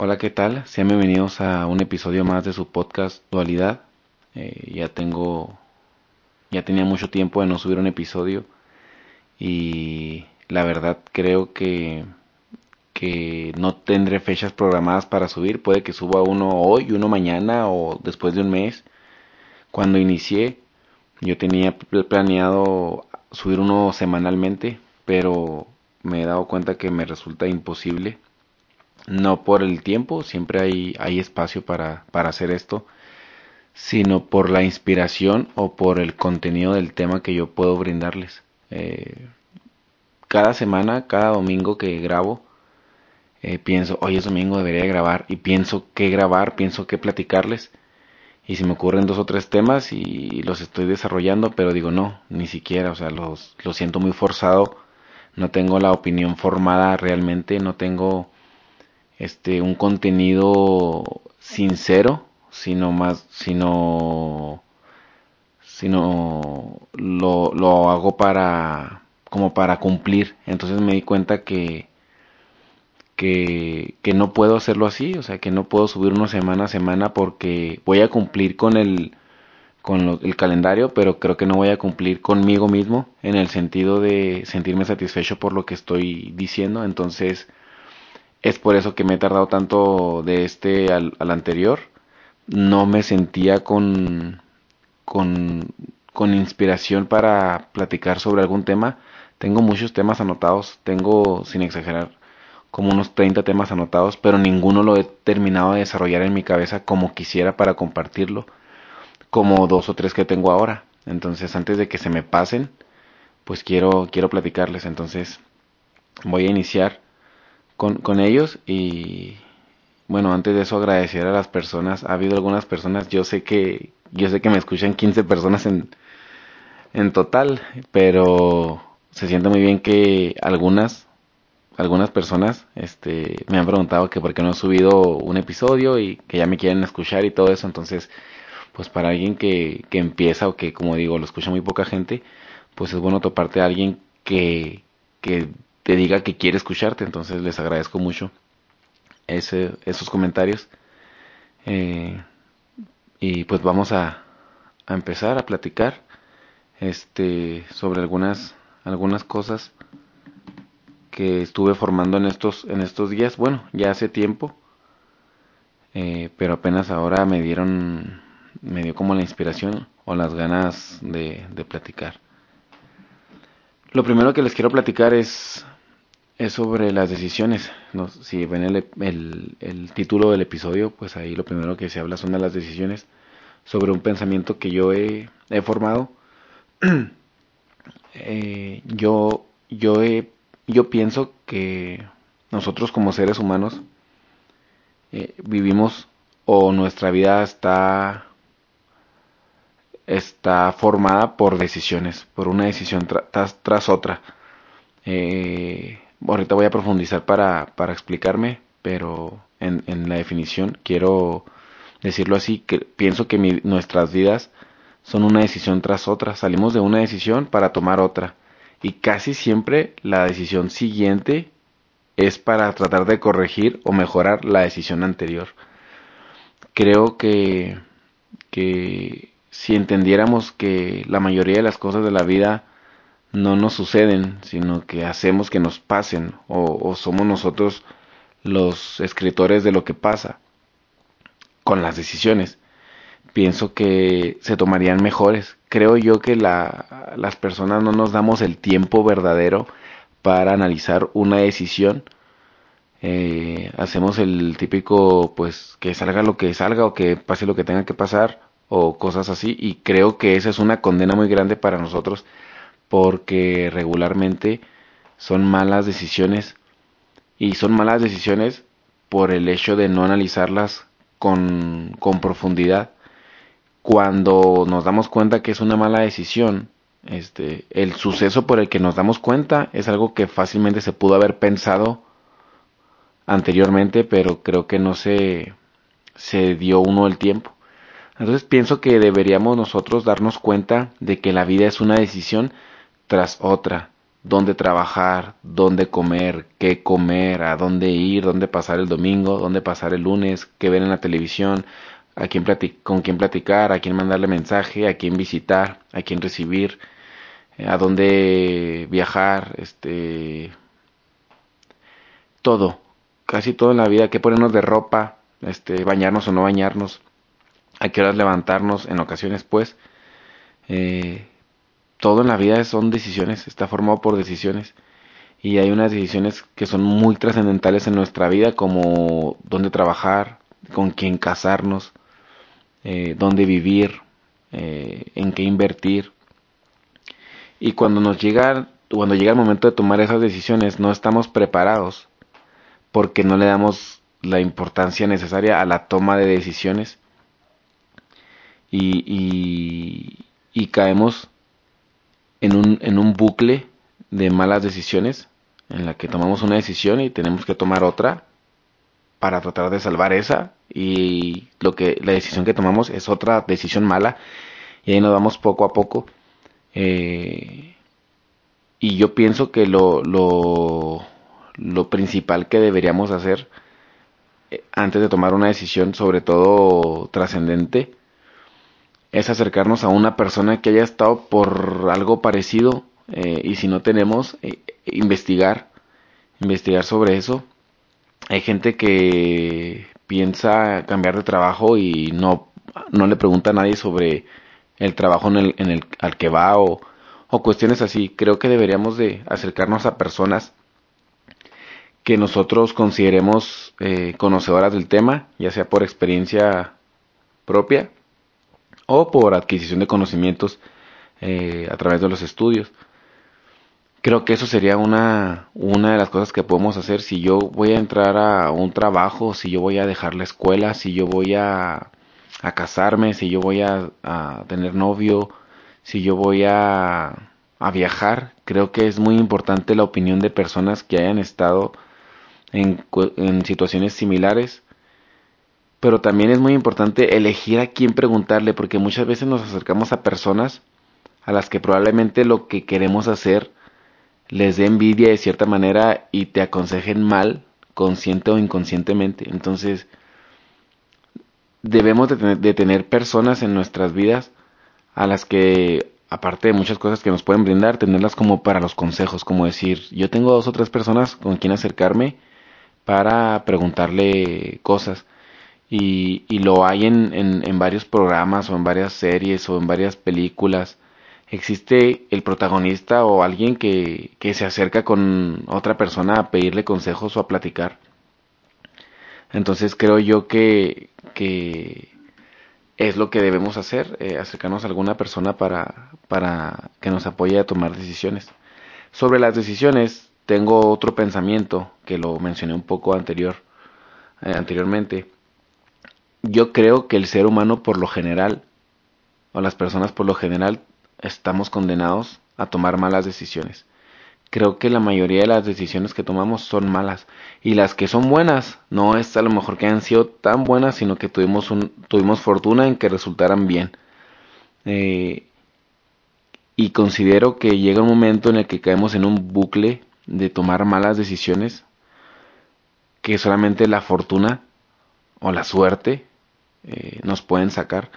Hola, ¿qué tal? Sean bienvenidos a un episodio más de su podcast Dualidad. Eh, ya tengo, ya tenía mucho tiempo de no subir un episodio y la verdad creo que, que no tendré fechas programadas para subir. Puede que suba uno hoy, uno mañana o después de un mes. Cuando inicié, yo tenía planeado subir uno semanalmente, pero me he dado cuenta que me resulta imposible no por el tiempo, siempre hay, hay espacio para, para hacer esto, sino por la inspiración o por el contenido del tema que yo puedo brindarles. Eh, cada semana, cada domingo que grabo, eh, pienso, hoy es domingo, debería grabar, y pienso qué grabar, pienso qué platicarles, y se me ocurren dos o tres temas y los estoy desarrollando, pero digo, no, ni siquiera, o sea, los, lo siento muy forzado, no tengo la opinión formada realmente, no tengo este un contenido sincero, sino más sino sino lo, lo hago para como para cumplir. Entonces me di cuenta que que, que no puedo hacerlo así, o sea, que no puedo subir una semana a semana porque voy a cumplir con el con el calendario, pero creo que no voy a cumplir conmigo mismo en el sentido de sentirme satisfecho por lo que estoy diciendo. Entonces, es por eso que me he tardado tanto de este al, anterior. No me sentía con, con, con inspiración para platicar sobre algún tema. Tengo muchos temas anotados, tengo, sin exagerar, como unos 30 temas anotados, pero ninguno lo he terminado de desarrollar en mi cabeza como quisiera para compartirlo, como dos o tres que tengo ahora. Entonces, antes de que se me pasen, pues quiero, quiero platicarles. Entonces, voy a iniciar con, con ellos y bueno, antes de eso agradecer a las personas. Ha habido algunas personas, yo sé que yo sé que me escuchan 15 personas en, en total, pero se siente muy bien que algunas algunas personas este me han preguntado que por qué no he subido un episodio y que ya me quieren escuchar y todo eso, entonces pues para alguien que, que empieza o que como digo lo escucha muy poca gente, pues es bueno toparte a alguien que, que te diga que quiere escucharte. Entonces les agradezco mucho ese, esos comentarios. Eh, y pues vamos a, a, empezar a platicar este, sobre algunas, algunas cosas que estuve formando en estos, en estos días. Bueno, ya hace tiempo. Eh, pero apenas ahora me dieron, me dio como la inspiración o las ganas de, de platicar. Lo primero que les quiero platicar es es sobre las decisiones. si ven el, el, título del episodio, pues ahí lo primero que se habla son de las decisiones sobre un pensamiento que yo he, he formado. eh, yo, yo, he, yo pienso que nosotros como seres humanos eh, vivimos o nuestra vida está está formada por decisiones, por una decisión tras, tras otra. Eh, ahorita voy a profundizar para, para explicarme, pero en, en, la definición quiero decirlo así, que pienso que nuestras vidas son una decisión tras otra, salimos de una decisión para tomar otra y casi siempre la decisión siguiente es para tratar de corregir o mejorar la decisión anterior. Creo que, que si entendiéramos que la mayoría de las cosas de la vida no nos suceden, sino que hacemos que nos pasen o, somos nosotros los escritores de lo que pasa con las decisiones. Pienso que se tomarían mejores. Creo yo que la, las personas no nos damos el tiempo verdadero para analizar una decisión. Eh, hacemos el típico, pues, que salga lo que salga o que pase lo que tenga que pasar o cosas así. Y creo que esa es una condena muy grande para nosotros porque regularmente son malas decisiones y son malas decisiones por el hecho de no analizarlas con, con profundidad. Cuando nos damos cuenta que es una mala decisión, este, el suceso por el que nos damos cuenta es algo que fácilmente se pudo haber pensado anteriormente, pero creo que no se, se dio uno el tiempo. Entonces pienso que deberíamos nosotros darnos cuenta de que la vida es una decisión tras otra. Dónde trabajar, dónde comer, qué comer, a dónde ir, dónde pasar el domingo, dónde pasar el lunes, qué ver en la televisión, a quién con quién platicar, a quién mandarle mensaje, a quién visitar, a quién recibir, a dónde viajar, este todo, casi todo en la vida, qué ponernos de ropa, este bañarnos o no bañarnos, a qué horas levantarnos en ocasiones pues eh, todo en la vida son decisiones, está formado por decisiones. Y hay unas decisiones que son muy trascendentales en nuestra vida, como dónde trabajar, con quién casarnos, eh, dónde vivir, eh, en qué invertir. Y cuando nos llega, cuando llega el momento de tomar esas decisiones, no estamos preparados porque no le damos la importancia necesaria a la toma de decisiones y, y, y caemos en un, en un bucle de malas decisiones en la que tomamos una decisión y tenemos que tomar otra para tratar de salvar esa y lo que la decisión que tomamos es otra decisión mala y ahí nos vamos poco a poco eh, y yo pienso que lo, lo, lo principal que deberíamos hacer eh, antes de tomar una decisión sobre todo trascendente es acercarnos a una persona que haya estado por algo parecido eh, y si no tenemos, eh, investigar, investigar sobre eso. Hay gente que piensa cambiar de trabajo y no, no le pregunta a nadie sobre el trabajo en el, en el, al que va o, o cuestiones así. Creo que deberíamos de acercarnos a personas que nosotros consideremos eh, conocedoras del tema, ya sea por experiencia propia o por adquisición de conocimientos eh, a través de los estudios. Creo que eso sería una, una de las cosas que podemos hacer si yo voy a entrar a un trabajo, si yo voy a dejar la escuela, si yo voy a, a casarme, si yo voy a, a, tener novio, si yo voy a, a viajar. Creo que es muy importante la opinión de personas que hayan estado en, en situaciones similares pero también es muy importante elegir a quién preguntarle, porque muchas veces nos acercamos a personas a las que probablemente lo que queremos hacer les dé envidia de cierta manera y te aconsejen mal, consciente o inconscientemente. Entonces, debemos de tener, tener personas en nuestras vidas a las que, aparte de muchas cosas que nos pueden brindar, tenerlas como para los consejos, como decir, yo tengo dos o tres personas con quien acercarme para preguntarle cosas y, y lo hay en, en, varios programas o en varias series o en varias películas. Existe el protagonista o alguien que, que se acerca con otra persona a pedirle consejos o a platicar. Entonces creo yo que, que es lo que debemos hacer, eh, acercarnos a alguna persona para, para que nos apoye a tomar decisiones. Sobre las decisiones, tengo otro pensamiento que lo mencioné un poco anterior, eh, anteriormente yo creo que el ser humano por lo general, o las personas por lo general, estamos condenados a tomar malas decisiones. Creo que la mayoría de las decisiones que tomamos son malas. Y las que son buenas, no es a lo mejor que han sido tan buenas, sino que tuvimos, tuvimos fortuna en que resultaran bien. Eh, y considero que llega un momento en el que caemos en un bucle de tomar malas decisiones, que solamente la fortuna o la suerte eh, nos pueden sacar.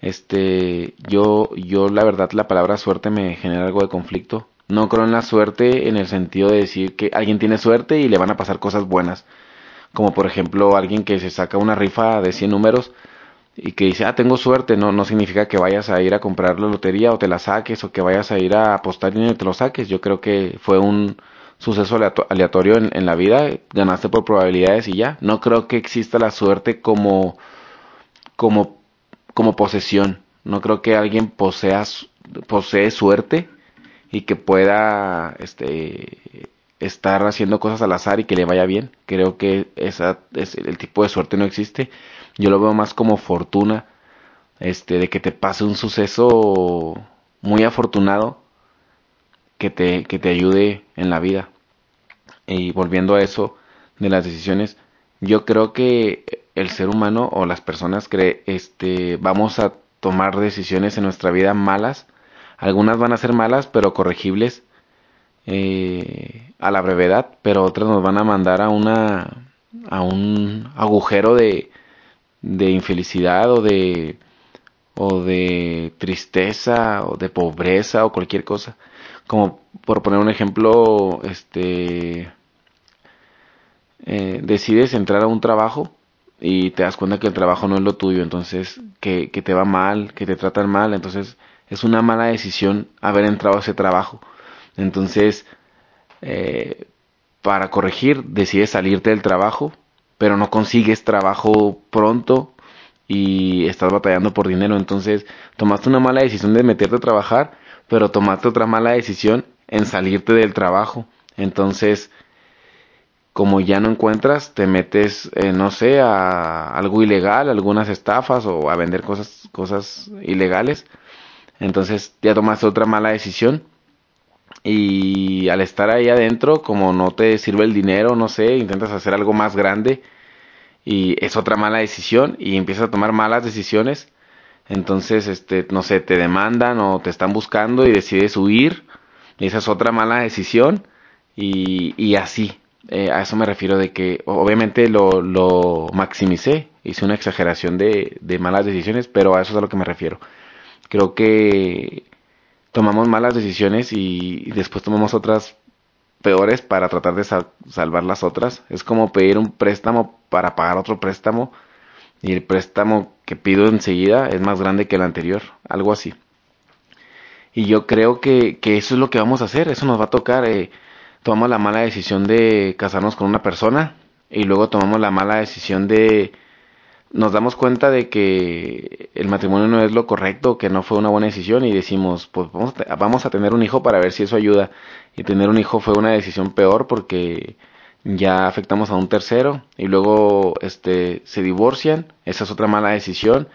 Este, yo, yo la verdad la palabra suerte me genera algo de conflicto. No creo en la suerte en el sentido de decir que alguien tiene suerte y le van a pasar cosas buenas. Como por ejemplo alguien que se saca una rifa de 100 números y que dice, ah, tengo suerte, no, no significa que vayas a ir a comprar la lotería o te la saques o que vayas a ir a apostar y te lo saques. Yo creo que fue un suceso aleatorio en, la vida, ganaste por probabilidades y ya. No creo que exista la suerte como como, como posesión. No creo que alguien posea, posee suerte y que pueda este, estar haciendo cosas al azar y que le vaya bien. Creo que esa, es, el tipo de suerte no existe. Yo lo veo más como fortuna, este, de que te pase un suceso muy afortunado que te, que te ayude en la vida. Y volviendo a eso de las decisiones, yo creo que el ser humano o las personas cree, este, vamos a tomar decisiones en nuestra vida malas. Algunas van a ser malas, pero corregibles. eh, a la brevedad, pero otras nos van a mandar a una a un agujero de, de infelicidad o de o de tristeza o de pobreza o cualquier cosa. Como por poner un ejemplo, este eh, decides entrar a un trabajo y te das cuenta que el trabajo no es lo tuyo, entonces que, que te va mal, que te tratan mal, entonces es una mala decisión haber entrado a ese trabajo. Entonces, eh, para corregir, decides salirte del trabajo, pero no consigues trabajo pronto y estás batallando por dinero. Entonces, tomaste una mala decisión de meterte a trabajar, pero tomaste otra mala decisión en salirte del trabajo. Entonces, como ya no encuentras, te metes, eh, no sé, a algo ilegal, algunas estafas o a vender cosas, cosas ilegales. Entonces ya tomaste otra mala decisión y al estar ahí adentro, como no te sirve el dinero, no sé, intentas hacer algo más grande y es otra mala decisión y empiezas a tomar malas decisiones. Entonces, este, no sé, te demandan o te están buscando y decides huir. Y esa es otra mala decisión y, y así. Eh, a eso me refiero de que obviamente lo, lo maximicé, hice una exageración de, de malas decisiones, pero a eso es a lo que me refiero. Creo que tomamos malas decisiones y, después tomamos otras peores para tratar de salvar las otras. Es como pedir un préstamo para pagar otro préstamo y el préstamo que pido enseguida es más grande que el anterior, algo así. Y yo creo que, que eso es lo que vamos a hacer, eso nos va a tocar. Eh, tomamos la mala decisión de casarnos con una persona y luego tomamos la mala decisión de nos damos cuenta de que el matrimonio no es lo correcto, que no fue una buena decisión y decimos, pues vamos a, vamos a tener un hijo para ver si eso ayuda. Y tener un hijo fue una decisión peor porque ya afectamos a un tercero y luego este se divorcian, esa es otra mala decisión.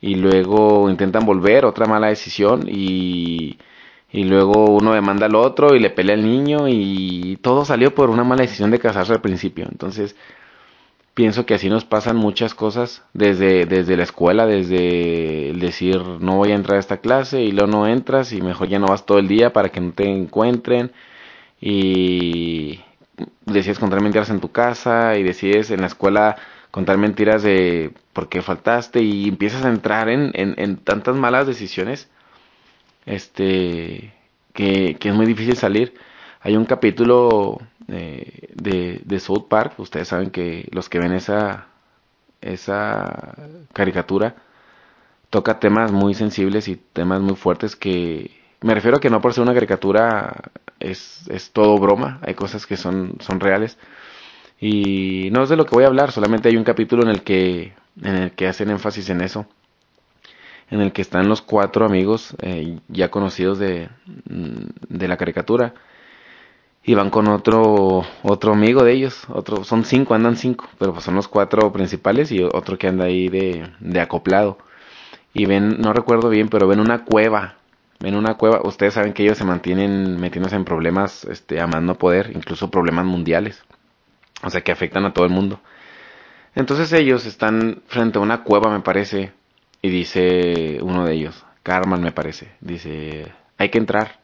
Y luego intentan volver, otra mala decisión. Y y luego uno demanda al otro y le pelea al niño. Y todo salió por una mala decisión de casarse al principio. Entonces, pienso que así nos pasan muchas cosas desde, desde la escuela, desde el decir no voy a entrar a esta clase y luego no entras y mejor ya no vas todo el día para que no te encuentren. Y decides contar mentiras en tu casa y decides en la escuela contar mentiras de por qué faltaste y empiezas a entrar en, en, en tantas malas decisiones este, que, que es muy difícil salir. Hay un capítulo eh, de, de South Park, ustedes saben que los que ven esa, esa caricatura toca temas muy sensibles y temas muy fuertes que me refiero a que no por ser una caricatura es, es todo broma, hay cosas que son, son reales. Y no es de lo que voy a hablar, solamente hay un capítulo en el que, en el que hacen énfasis en eso en el que están los cuatro amigos eh, ya conocidos de, de la caricatura y van con otro otro amigo de ellos otro son cinco andan cinco pero pues son los cuatro principales y otro que anda ahí de, de acoplado. Y ven no recuerdo bien pero ven una cueva ven una cueva ustedes saben que ellos se mantienen metiéndose en problemas este a poder incluso problemas mundiales o sea que afectan a todo el mundo entonces ellos están frente a una cueva me parece y dice uno de ellos, Carmen me parece, dice, hay que entrar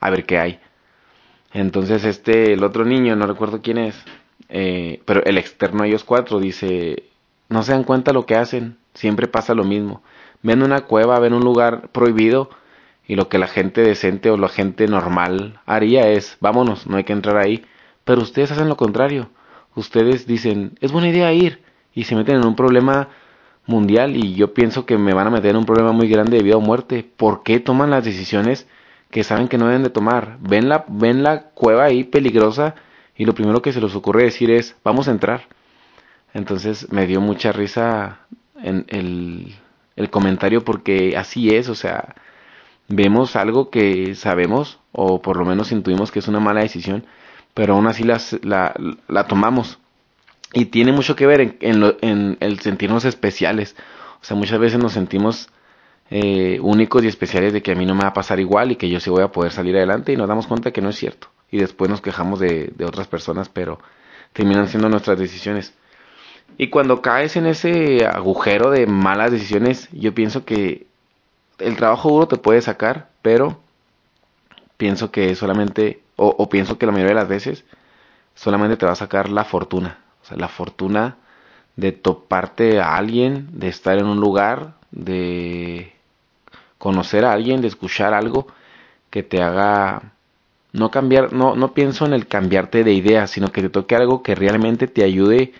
a ver qué hay. Entonces este, el otro niño, no recuerdo quién es, eh, pero el externo a ellos cuatro dice, no se dan cuenta lo que hacen, siempre pasa lo mismo. Ven una cueva, ven un lugar prohibido y lo que la gente decente o la gente normal haría es, vámonos, no hay que entrar ahí. Pero ustedes hacen lo contrario. Ustedes dicen, es buena idea ir y se meten en un problema mundial y yo pienso que me van a meter en un problema muy grande de vida o muerte. ¿Por qué toman las decisiones que saben que no deben de tomar? Ven la, ven la cueva ahí peligrosa y lo primero que se les ocurre decir es vamos a entrar. Entonces me dio mucha risa en el, el comentario porque así es, o sea, vemos algo que sabemos o por lo menos intuimos que es una mala decisión, pero aún así la, la tomamos. Y tiene mucho que ver en, el sentirnos especiales. O sea, muchas veces nos sentimos eh, únicos y especiales de que a mí no me va a pasar igual y que yo sí voy a poder salir adelante y nos damos cuenta que no es cierto. Y después nos quejamos de, de otras personas, pero terminan siendo nuestras decisiones. Y cuando caes en ese agujero de malas decisiones, yo pienso que el trabajo duro te puede sacar, pero pienso que solamente o, pienso que la mayoría de las veces solamente te va a sacar la fortuna. O sea, la fortuna de toparte a alguien, de estar en un lugar, de conocer a alguien, de escuchar algo que te haga no cambiar, no, no pienso en el cambiarte de idea, sino que te toque algo que realmente te ayude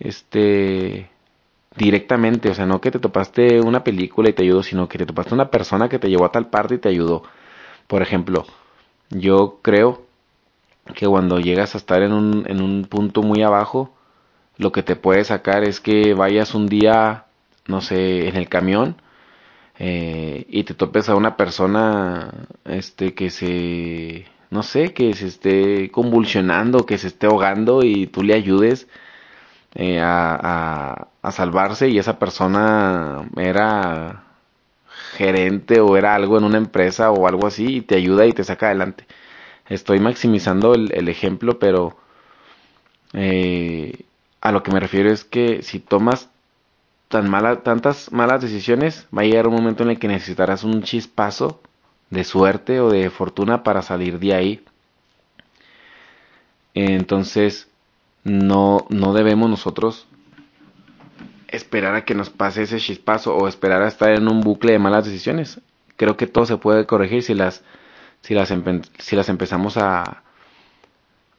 este directamente, o sea, no que te topaste una película y te ayudó, sino que te topaste una persona que te llevó a tal parte y te ayudó. Por ejemplo, yo creo que cuando llegas a estar en un, en un punto muy abajo, lo que te puede sacar es que vayas un día, no sé, en el camión eh, y te topes a una persona este que se no sé que se esté convulsionando que se esté ahogando y tú le ayudes eh, a, a, salvarse y esa persona era gerente o era algo en una empresa o algo así y te ayuda y te saca adelante estoy maximizando el, ejemplo pero eh, a lo que me refiero es que si tomas tan tantas malas decisiones, va a llegar un momento en el que necesitarás un chispazo de suerte o de fortuna para salir de ahí. Entonces, no, no debemos nosotros esperar a que nos pase ese chispazo o esperar a estar en un bucle de malas decisiones. Creo que todo se puede corregir si las, si las, si las empezamos a,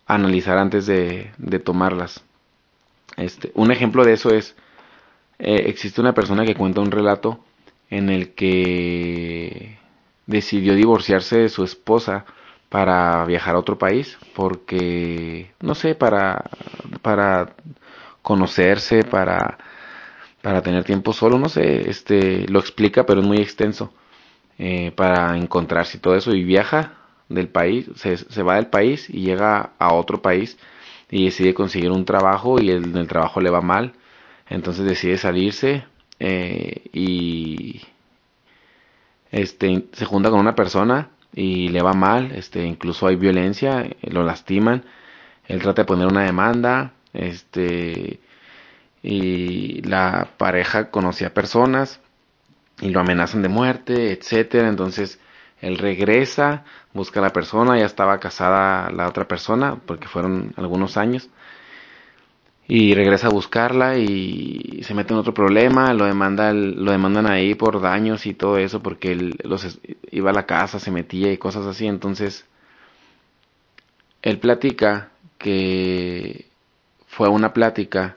analizar antes de, de tomarlas. Este, un ejemplo de eso es eh, existe una persona que cuenta un relato en el que decidió divorciarse de su esposa para viajar a otro país porque no sé para para conocerse para para tener tiempo solo no sé este lo explica pero es muy extenso eh, para encontrarse y todo eso y viaja del país se, se va del país y llega a otro país y decide conseguir un trabajo y el, el trabajo le va mal. Entonces decide salirse eh, y este, se junta con una persona y le va mal, este, incluso hay violencia, lo lastiman, él trata de poner una demanda, este, y la pareja conocía personas y lo amenazan de muerte, etcétera, entonces él regresa, busca a la persona, ya estaba casada la otra persona, porque fueron algunos años, y regresa a buscarla y se mete en otro problema, lo lo demandan ahí por daños y todo eso porque él iba a la casa, se metía y cosas así, entonces él platica que fue una plática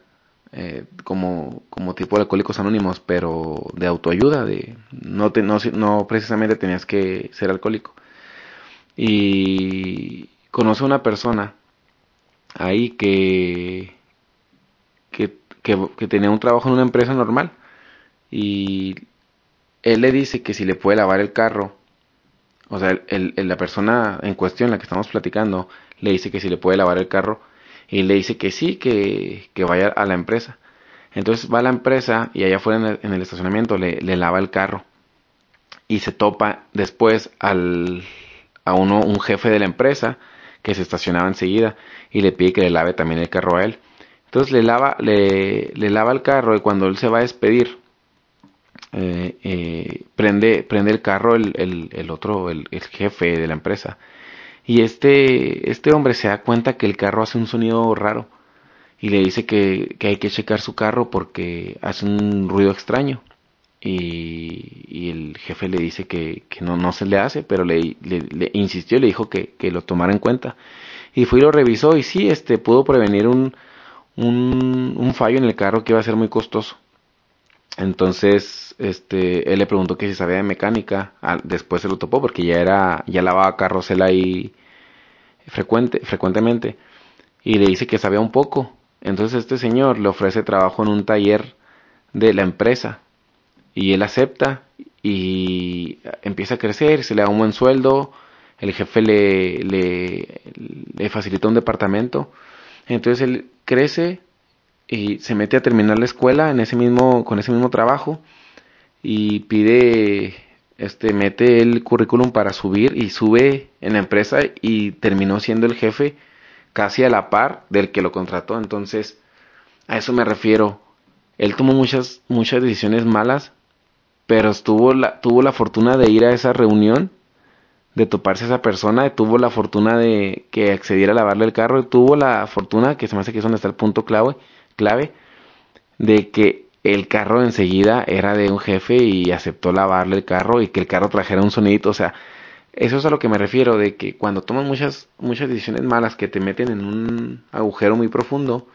eh, como, como tipo de alcohólicos anónimos, pero de autoayuda, de no, te, no, no precisamente tenías que ser alcohólico. Y conoce a una persona ahí que que, tenía un trabajo en una empresa normal y él le dice que si le puede lavar el carro, o sea, el, la persona en cuestión, la que estamos platicando, le dice que si le puede lavar el carro y le dice que sí, que, que vaya a la empresa. Entonces va a la empresa y allá afuera en el, estacionamiento le, le, lava el carro y se topa después al, a uno, un jefe de la empresa que se estacionaba enseguida y le pide que le lave también el carro a él. Entonces le lava, le, le lava el carro y cuando él se va a despedir, eh, eh, prende, prende el carro el, el, el otro, el, el, jefe de la empresa. Y este, este hombre se da cuenta que el carro hace un sonido raro y le dice que, que hay que checar su carro porque hace un ruido extraño. Y, y el jefe le dice que, que no, no se le hace, pero le, le, le insistió le dijo que, que, lo tomara en cuenta. Y fue y lo revisó y sí, este, pudo prevenir un, un, un fallo en el carro que iba a ser muy costoso. Entonces, este, él le preguntó que si sabía de mecánica. después se lo topó porque ya era, ya lavaba carros él ahí frecuente, frecuentemente. Y le dice que sabía un poco. Entonces este señor le ofrece trabajo en un taller de la empresa. Y él acepta y empieza a crecer, se le da un buen sueldo. El jefe le, le, le facilita un departamento. Entonces él crece y se mete a terminar la escuela en ese mismo, con ese mismo trabajo y pide, este, mete el currículum para subir y sube en la empresa y terminó siendo el jefe casi a la par del que lo contrató. Entonces, a eso me refiero. Él tomó muchas, muchas decisiones malas, pero tuvo la, tuvo la fortuna de ir a esa reunión de toparse a esa persona, tuvo la fortuna de que accediera a lavarle el carro, tuvo la fortuna, que se me hace que es donde está el punto clave, clave, de que el carro enseguida era de un jefe y aceptó lavarle el carro y que el carro trajera un sonidito, o sea, eso es a lo que me refiero, de que cuando tomas muchas, muchas decisiones malas que te meten en un agujero muy profundo,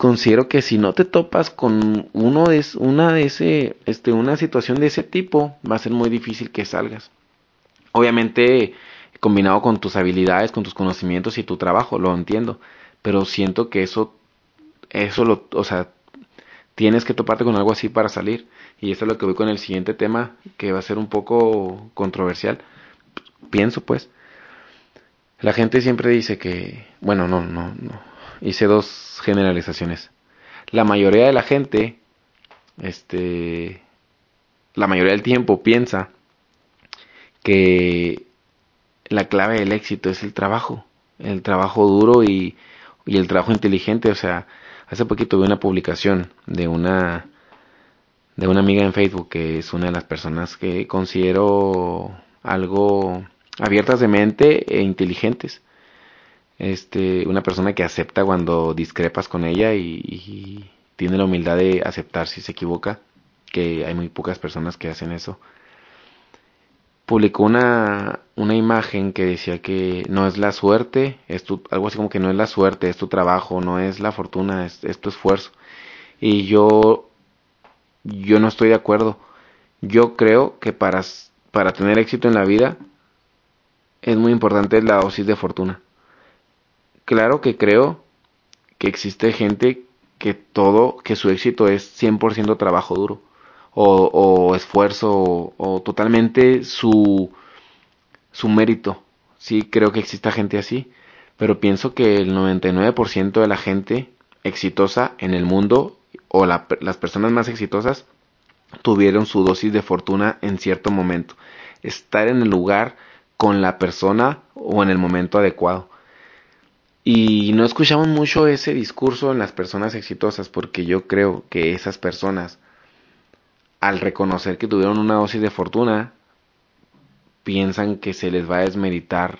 considero que si no te topas con uno de una de ese este una situación de ese tipo va a ser muy difícil que salgas. Obviamente combinado con tus habilidades con tus conocimientos y tu trabajo lo entiendo pero siento que eso eso lo o sea tienes que toparte con algo así para salir. Y eso es lo que voy con el siguiente tema que va a ser un poco controversial. Pienso pues. La gente siempre dice que bueno no no no. Hice dos generalizaciones. La mayoría de la gente, este, la mayoría del tiempo piensa que la clave del éxito es el trabajo, el trabajo duro y, y el trabajo inteligente. O sea, hace poquito vi una publicación de una de una amiga en Facebook que es una de las personas que considero algo abiertas de mente e inteligentes este, una persona que acepta cuando discrepas con ella y, tiene la humildad de aceptar si se equivoca, que hay muy pocas personas que hacen eso. Publicó una, una imagen que decía que no es la suerte, es tu, algo así como que no es la suerte, es tu trabajo, no es la fortuna, es, es tu esfuerzo. Y yo, yo no estoy de acuerdo. Yo creo que para, para tener éxito en la vida es muy importante la dosis de fortuna Claro que creo que existe gente que todo, que su éxito es 100% trabajo duro o, esfuerzo o, totalmente su, su mérito. Sí, creo que exista gente así, pero pienso que el 99% de la gente exitosa en el mundo o las personas más exitosas tuvieron su dosis de fortuna en cierto momento. Estar en el lugar con la persona o en el momento adecuado. Y no escuchamos mucho ese discurso en las personas exitosas porque yo creo que esas personas, al reconocer que tuvieron una dosis de fortuna, piensan que se les va a desmeritar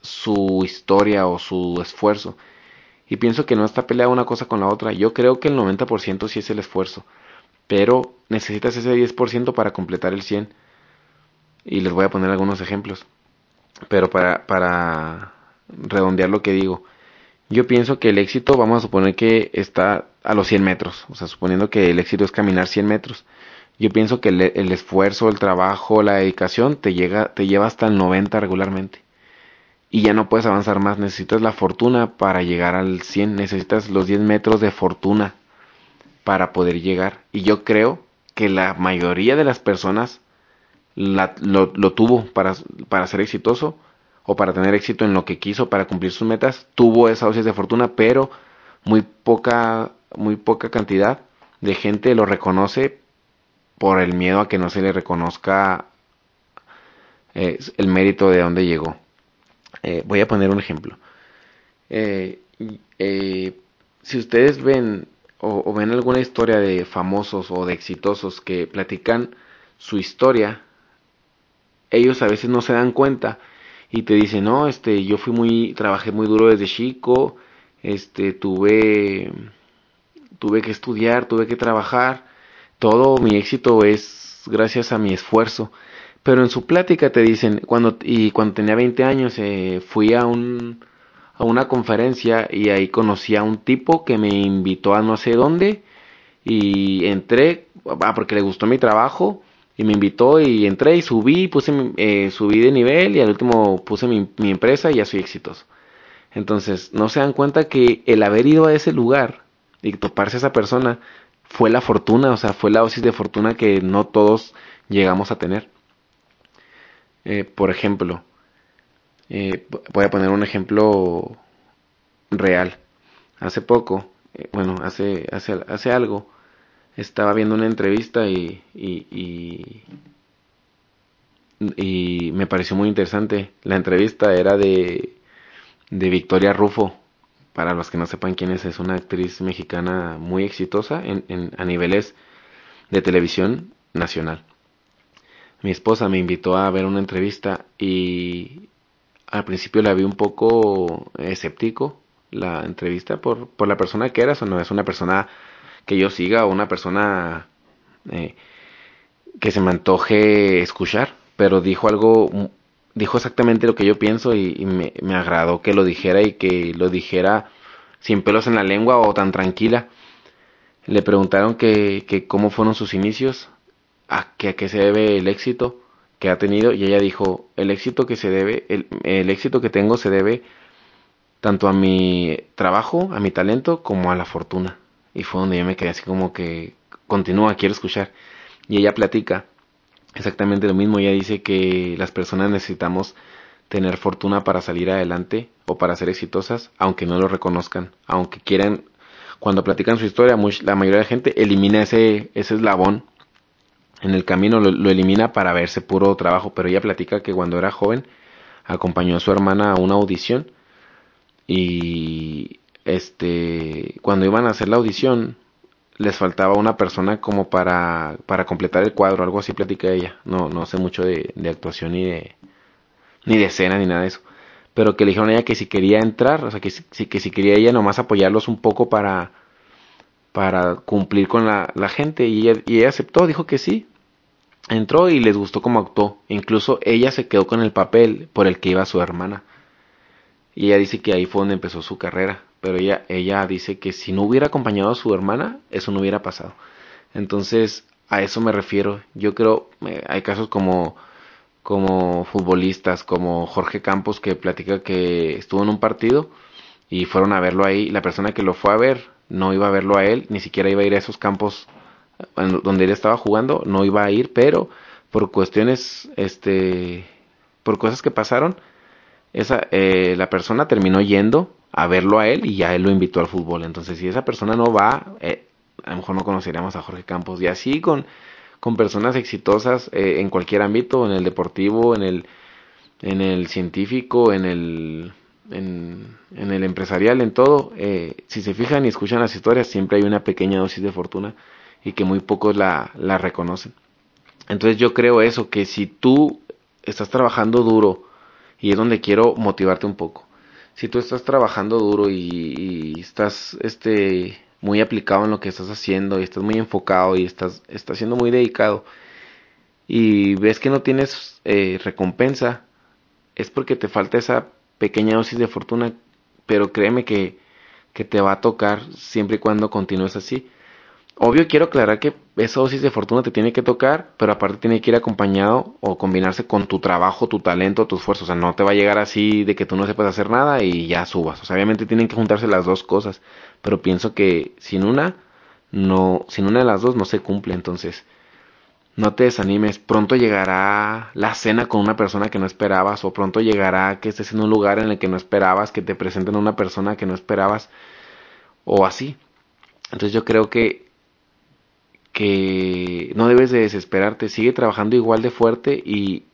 su historia o su esfuerzo. Y pienso que no está peleada una cosa con la otra. Yo creo que el 90% sí es el esfuerzo. Pero necesitas ese 10% para completar el 100%. Y les voy a poner algunos ejemplos. Pero para, para redondear lo que digo. Yo pienso que el éxito, vamos a suponer que está a los 100 metros, o sea, suponiendo que el éxito es caminar 100 metros. Yo pienso que el, esfuerzo, el trabajo, la dedicación te, llega, te lleva hasta el 90 regularmente. Y ya no puedes avanzar más, necesitas la fortuna para llegar al 100, necesitas los 10 metros de fortuna para poder llegar. Y yo creo que la mayoría de las personas lo, lo, tuvo para, para ser exitoso o para tener éxito en lo que quiso, para cumplir sus metas, tuvo esa dosis de fortuna, pero muy poca, muy poca cantidad de gente lo reconoce por el miedo a que no se le reconozca eh, el mérito de dónde llegó. Eh, voy a poner un ejemplo. Eh, si ustedes ven o, ven alguna historia de famosos o de exitosos que platican su historia, ellos a veces no se dan cuenta y te dice, no, este, yo fui muy, trabajé muy duro desde chico, este, tuve, tuve que estudiar, tuve que trabajar, todo mi éxito es gracias a mi esfuerzo. Pero en su plática te dicen, cuando, y cuando tenía 20 años, eh, fui a un, a una conferencia y ahí conocí a un tipo que me invitó a no sé dónde y entré, ah, porque le gustó mi trabajo y me invitó y entré y subí, puse, eh, subí de nivel y al último puse mi, empresa y ya soy exitoso. Entonces, no se dan cuenta que el haber ido a ese lugar y toparse a esa persona fue la fortuna, o sea, fue la dosis de fortuna que no todos llegamos a tener. Eh, por ejemplo, eh, voy a poner un ejemplo real. Hace poco, bueno, hace, hace, hace algo, estaba viendo una entrevista y, y, y, me pareció muy interesante. La entrevista era de, de Victoria Rufo. Para los que no sepan quién es, es una actriz mexicana muy exitosa en, en, a niveles de televisión nacional. mi esposa me invitó a ver una entrevista y al principio la vi un poco escéptico la entrevista por, por la persona que eras o no es una persona que yo siga o una persona eh, que se me antoje escuchar, pero dijo algo, dijo exactamente lo que yo pienso y, me, agradó que lo dijera y que lo dijera sin pelos en la lengua o tan tranquila. Le preguntaron que, cómo fueron sus inicios, a, a qué se debe el éxito que ha tenido y ella dijo, el éxito que se debe, el éxito que tengo se debe tanto a mi trabajo, a mi talento, como a la fortuna. Y fue donde yo me quedé así como que continúa, quiero escuchar. Y ella platica exactamente lo mismo. Ella dice que las personas necesitamos tener fortuna para salir adelante o para ser exitosas, aunque no lo reconozcan, aunque quieran, cuando platican su historia, la mayoría de la gente elimina ese, ese eslabón en el camino, lo, lo elimina para verse puro trabajo, pero ella platica que cuando era joven acompañó a su hermana a una audición y este cuando iban a hacer la audición les faltaba una persona como para, para completar el cuadro, algo así platica ella. No, no sé mucho de, actuación ni de ni de escena ni nada de eso. Pero que le dijeron a ella que si quería entrar, o sea que si, que si quería ella nomás apoyarlos un poco para, para cumplir con la, la gente. Y ella, y ella aceptó, dijo que sí. Entró y les gustó cómo actuó. Incluso ella se quedó con el papel por el que iba su hermana. Y ella dice que ahí fue donde empezó su carrera pero ella, ella dice que si no hubiera acompañado a su hermana, eso no hubiera pasado. Entonces, a eso me refiero. Yo creo, eh, hay casos como, como futbolistas, como Jorge Campos, que platica que estuvo en un partido y fueron a verlo ahí. La persona que lo fue a ver no iba a verlo a él, ni siquiera iba a ir a esos campos donde él estaba jugando, no iba a ir, pero por cuestiones, este, por cosas que pasaron, esa, eh, la persona terminó yendo a verlo a él y ya él lo invitó al fútbol. Entonces, si esa persona no va, eh, a lo mejor no conoceríamos a Jorge Campos. Y así con, con personas exitosas eh, en cualquier ámbito, en el deportivo, en el, en el científico, en el, en, el empresarial, en todo. Eh, si se fijan y escuchan las historias, siempre hay una pequeña dosis de fortuna y que muy pocos la, la reconocen. Entonces yo creo eso, que si tú estás trabajando duro, y es donde quiero motivarte un poco, si tú estás trabajando duro y, estás este muy aplicado en lo que estás haciendo y estás muy enfocado y estás, estás siendo muy dedicado y ves que no tienes eh, recompensa, es porque te falta esa pequeña dosis de fortuna, pero créeme que, que te va a tocar siempre y cuando continúes así. Obvio quiero aclarar que esa dosis de fortuna te tiene que tocar, pero aparte tiene que ir acompañado o combinarse con tu trabajo, tu talento, tu esfuerzo. O sea, no te va a llegar así de que tú no sepas hacer nada y ya subas. O sea, obviamente tienen que juntarse las dos cosas, pero pienso que sin una, no, sin una de las dos no se cumple. Entonces, no te desanimes. Pronto llegará la cena con una persona que no esperabas o pronto llegará que estés en un lugar en el que no esperabas, que te presenten a una persona que no esperabas o así. Entonces yo creo que que no debes de desesperarte, sigue trabajando igual de fuerte y,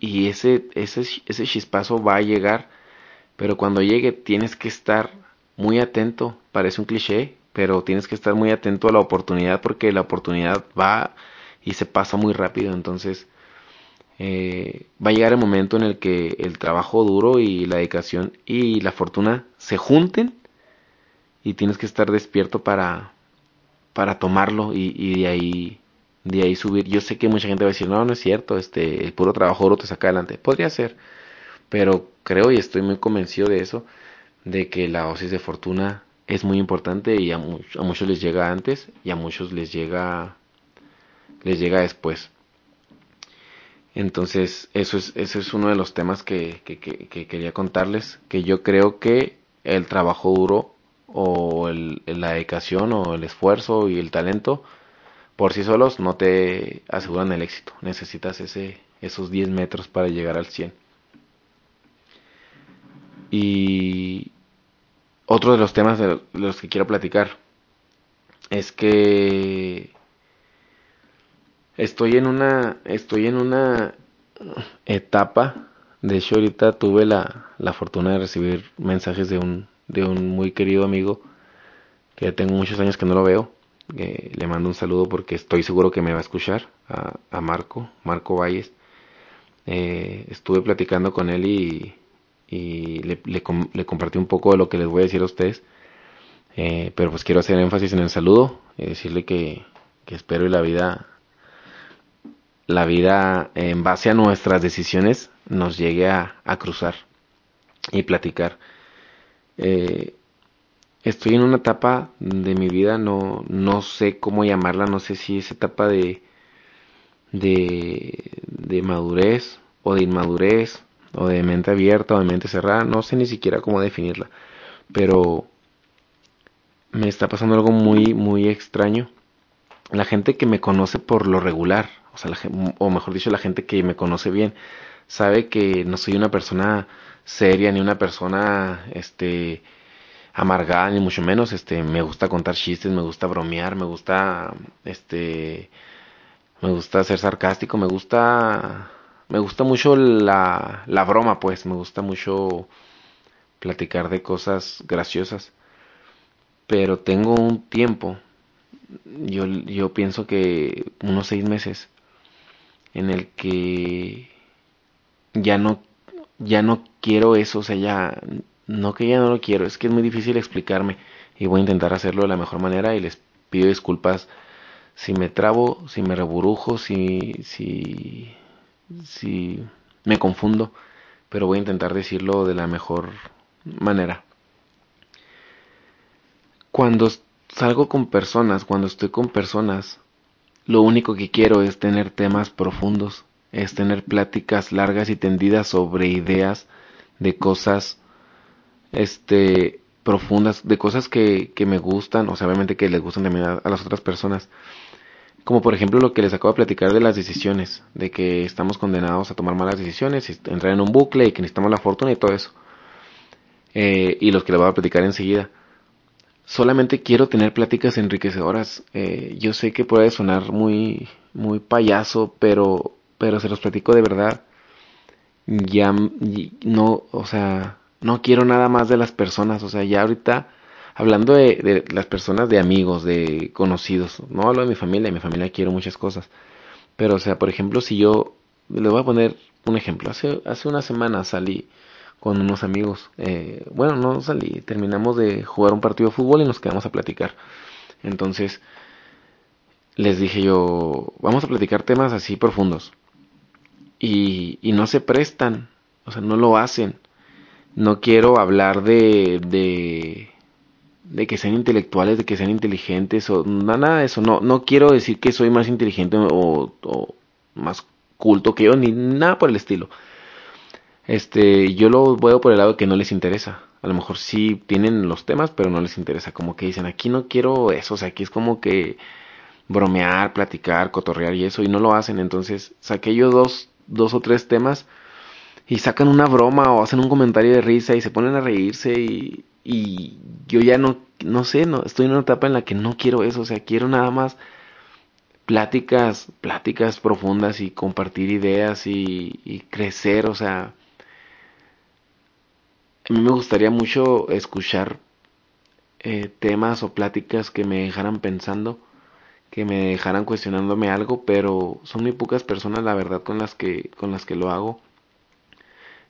y ese, ese, ese chispazo va a llegar, pero cuando llegue tienes que estar muy atento, parece un cliché, pero tienes que estar muy atento a la oportunidad porque la oportunidad va y se pasa muy rápido, entonces eh, va a llegar el momento en el que el trabajo duro y la dedicación y la fortuna se junten y tienes que estar despierto para, para tomarlo y, de ahí de ahí subir. Yo sé que mucha gente va a decir, no, no es cierto, este, el puro trabajo duro te saca adelante. Podría ser, pero creo y estoy muy convencido de eso, de que la dosis de fortuna es muy importante y a, muchos les llega antes y a muchos les llega, les llega después. Entonces, eso es, eso es uno de los temas que, que, que quería contarles, que yo creo que el trabajo duro o el, la dedicación o el esfuerzo y el talento por sí solos no te aseguran el éxito. Necesitas ese, esos 10 metros para llegar al 100. Y otro de los temas de los que quiero platicar es que estoy en una estoy en una etapa de hecho ahorita tuve la, la fortuna de recibir mensajes de un de un muy querido amigo que ya tengo muchos años que no lo veo. le mando un saludo porque estoy seguro que me va a escuchar, a, Marco, Marco Valles. Eh, estuve platicando con él y, y le, le, le, compartí un poco de lo que les voy a decir a ustedes. Eh, pero pues quiero hacer énfasis en el saludo y decirle que, que espero y la vida, la vida en base a nuestras decisiones nos llegue a, a cruzar y platicar. Eh, estoy en una etapa de mi vida, no, no sé cómo llamarla, no sé si es etapa de, de, madurez o de inmadurez o de mente abierta o de mente cerrada, no sé ni siquiera cómo definirla, pero me está pasando algo muy, muy extraño. La gente que me conoce por lo regular, o, sea, la, o mejor dicho, la gente que me conoce bien, sabe que no soy una persona seria ni una persona, este, amargada ni mucho menos, este, me gusta contar chistes, me gusta bromear, me gusta, este, me gusta ser sarcástico, me gusta, me gusta mucho la, la broma, pues, me gusta mucho platicar de cosas graciosas. Pero tengo un tiempo, yo, yo pienso que unos seis meses, en el que ya no, ya no quiero eso, o sea, ya, no que ya no lo quiero, es que es muy difícil explicarme y voy a intentar hacerlo de la mejor manera y les pido disculpas si me trabo, si me reburujo, si, si, si me confundo, pero voy a intentar decirlo de la mejor manera. Cuando salgo con personas, cuando estoy con personas, lo único que quiero es tener temas profundos, es tener pláticas largas y tendidas sobre ideas de cosas este profundas, de cosas que, que me gustan, o sea, obviamente que les gustan también a, las otras personas. Como por ejemplo lo que les acabo de platicar de las decisiones, de que estamos condenados a tomar malas decisiones, entrar en un bucle y que necesitamos la fortuna y todo eso. Eh, y los que les voy a platicar enseguida solamente quiero tener pláticas enriquecedoras. Eh, yo sé que puede sonar muy, muy payaso, pero, pero se los platico de verdad. Ya no, o sea, no quiero nada más de las personas. O sea, ya ahorita, hablando de, de las personas, de amigos, de conocidos, no hablo de mi familia, de mi familia quiero muchas cosas. Pero, o sea, por ejemplo, si yo, le voy a poner un ejemplo. Hace, hace una semana salí con unos amigos. Eh, bueno, no salí, terminamos de jugar un partido de fútbol y nos quedamos a platicar. Entonces, les dije yo, vamos a platicar temas así profundos. Y, y no se prestan, o sea, no lo hacen. No quiero hablar de, de, de que sean intelectuales, de que sean inteligentes, o nada de eso. No, no quiero decir que soy más inteligente o, más culto que yo, ni nada por el estilo este, yo lo veo por el lado que no les interesa. A lo mejor sí tienen los temas, pero no les interesa. Como que dicen, aquí no quiero eso, o sea, aquí es como que bromear, platicar, cotorrear y eso, y no lo hacen. Entonces, saqué yo dos, dos o tres temas y sacan una broma o hacen un comentario de risa y se ponen a reírse y, yo ya no, no sé, no, estoy en una etapa en la que no quiero eso, o sea, quiero nada más pláticas, pláticas profundas y compartir ideas y, y crecer, o sea, a mí me gustaría mucho escuchar eh, temas o pláticas que me dejaran pensando, que me dejaran cuestionándome algo, pero son muy pocas personas la verdad con las que con las que lo hago.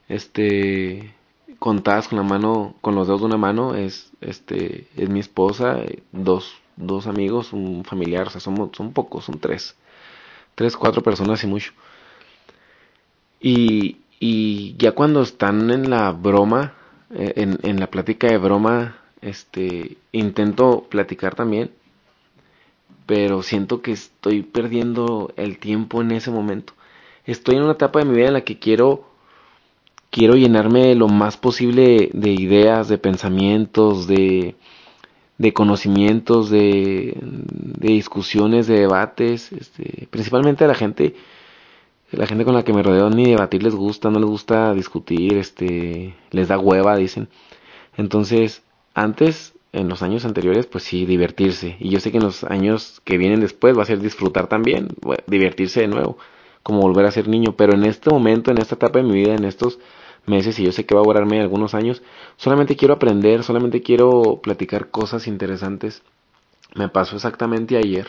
Este contadas con la mano, con los dedos de una mano es este es mi esposa, dos dos amigos, un familiar, o sea, somos son pocos, son tres. Tres, cuatro personas y mucho. Y, y ya cuando están en la broma, eh, en, en la plática de broma, este, intento platicar también, pero siento que estoy perdiendo el tiempo en ese momento. Estoy en una etapa de mi vida en la que quiero quiero llenarme lo más posible de ideas, de pensamientos, de, de conocimientos, de, de discusiones, de debates, este, principalmente a la gente la gente con la que me rodeo ni debatir les gusta, no les gusta discutir, este, les da hueva, dicen. Entonces, antes, en los años anteriores, pues sí, divertirse. Y yo sé que en los años que vienen después va a ser disfrutar también, divertirse de nuevo, como volver a ser niño. Pero en este momento, en esta etapa de mi vida, en estos meses, y yo sé que va a durarme algunos años, solamente quiero aprender, solamente quiero platicar cosas interesantes. Me pasó exactamente ayer.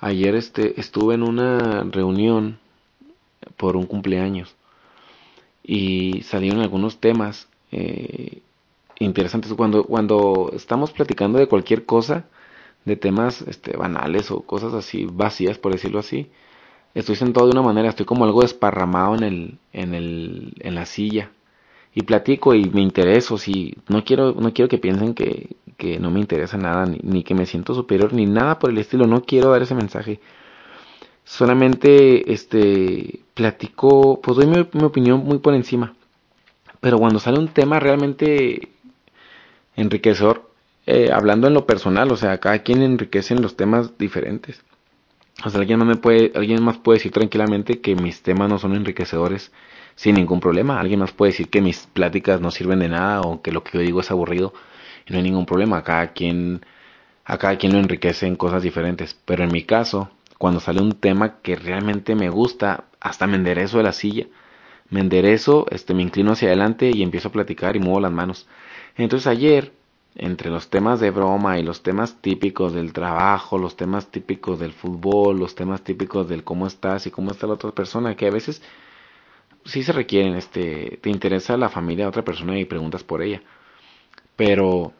Ayer este, estuve en una reunión por un cumpleaños. y salieron algunos temas eh, interesantes. Cuando, cuando estamos platicando de cualquier cosa, de temas este, banales o cosas así vacías, por decirlo así, estoy sentado de una manera, estoy como algo desparramado en, el, en, el, en la silla y platico y me intereso, si no quiero, no quiero que piensen que, que no me interesa nada, ni, que me siento superior, ni nada por el estilo, no quiero dar ese mensaje. Solamente este platico, pues doy mi opinión muy por encima. Pero cuando sale un tema realmente enriquecedor, eh, hablando en lo personal, o sea, cada quien enriquece en los temas diferentes. O sea, alguien más me puede, alguien más puede decir tranquilamente que mis temas no son enriquecedores sin ningún problema. Alguien más puede decir que mis pláticas no sirven de nada o que lo que yo digo es aburrido y no hay ningún problema. Cada quien, a cada quien lo enriquece en cosas diferentes. Pero en mi caso, cuando sale un tema que realmente me gusta, hasta me enderezo de la silla. Me enderezo, este, me inclino hacia adelante y empiezo a platicar y muevo las manos. Entonces ayer, entre los temas de broma y los temas típicos del trabajo, los temas típicos del fútbol, los temas típicos del cómo estás y cómo está la otra persona, que a veces sí se requieren, este, te interesa la familia de otra persona y preguntas por ella. Pero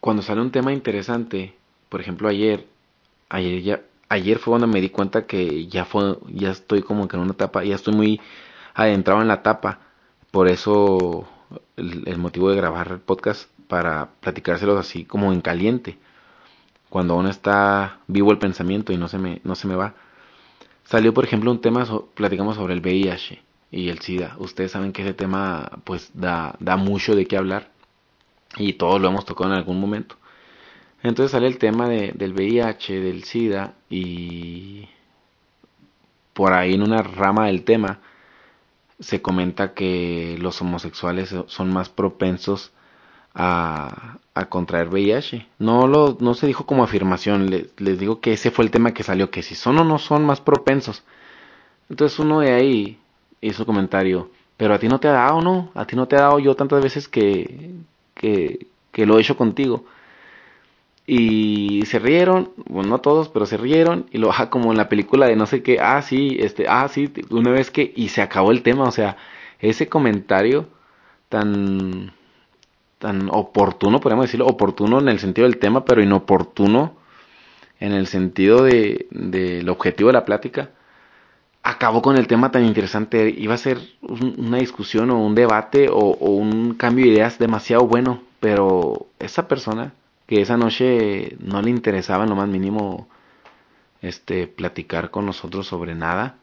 cuando sale un tema interesante, por ejemplo ayer, ayer ya, ayer fue cuando me di cuenta que ya fue, ya estoy como que en una etapa, ya estoy muy adentrado en la etapa, por eso el, motivo de grabar el podcast para platicárselos así como en caliente, cuando aún está vivo el pensamiento y no se me, no se me va. Salió, por ejemplo, un tema, platicamos sobre el VIH y el SIDA. Ustedes saben que ese tema pues da, da mucho de qué hablar y todos lo hemos tocado en algún momento. Entonces sale el tema de, del VIH, del SIDA y por ahí en una rama del tema se comenta que los homosexuales son más propensos a, a contraer VIH. No, lo, no se dijo como afirmación, les, digo que ese fue el tema que salió, que si son o no son más propensos. Entonces uno de ahí hizo comentario, pero a ti no te ha dado, ¿no? A ti no te ha dado yo tantas veces que, que, que lo he hecho contigo. Y se rieron, bueno, no todos, pero se rieron y lo baja como en la película de no sé qué, ah, sí, este, ah, sí, una vez que, y se acabó el tema, o sea, ese comentario tan tan oportuno, podríamos decirlo, oportuno en el sentido del tema, pero inoportuno en el sentido de del objetivo de la plática, acabó con el tema tan interesante. Iba a ser una discusión o un debate o, un cambio de ideas demasiado bueno, pero esa persona que esa noche no le interesaba en lo más mínimo este platicar con nosotros sobre nada,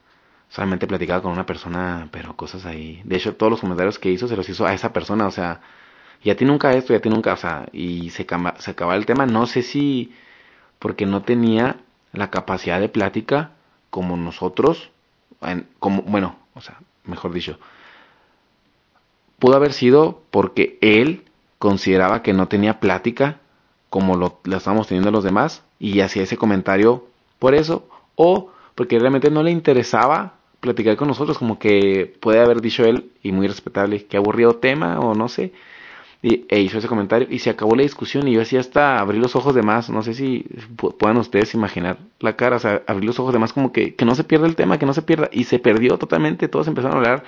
solamente platicaba con una persona, pero cosas ahí. De hecho, todos los comentarios que hizo se los hizo a esa persona, o sea, y a ti nunca esto, y a ti nunca, o sea, y se, se acababa el tema, no sé si porque no tenía la capacidad de plática como nosotros, en, como, bueno, o sea, mejor dicho, pudo haber sido porque él consideraba que no tenía plática como lo la estábamos teniendo los demás y hacía ese comentario por eso, o porque realmente no le interesaba platicar con nosotros, como que puede haber dicho él, y muy respetable, que aburrido tema, o no sé, y, e hizo ese comentario y se acabó la discusión y yo así hasta abrí los ojos de más, no sé si puedan ustedes imaginar la cara, o sea, abrí los ojos de más como que, que no se pierda el tema, que no se pierda y se perdió totalmente, todos empezaron a hablar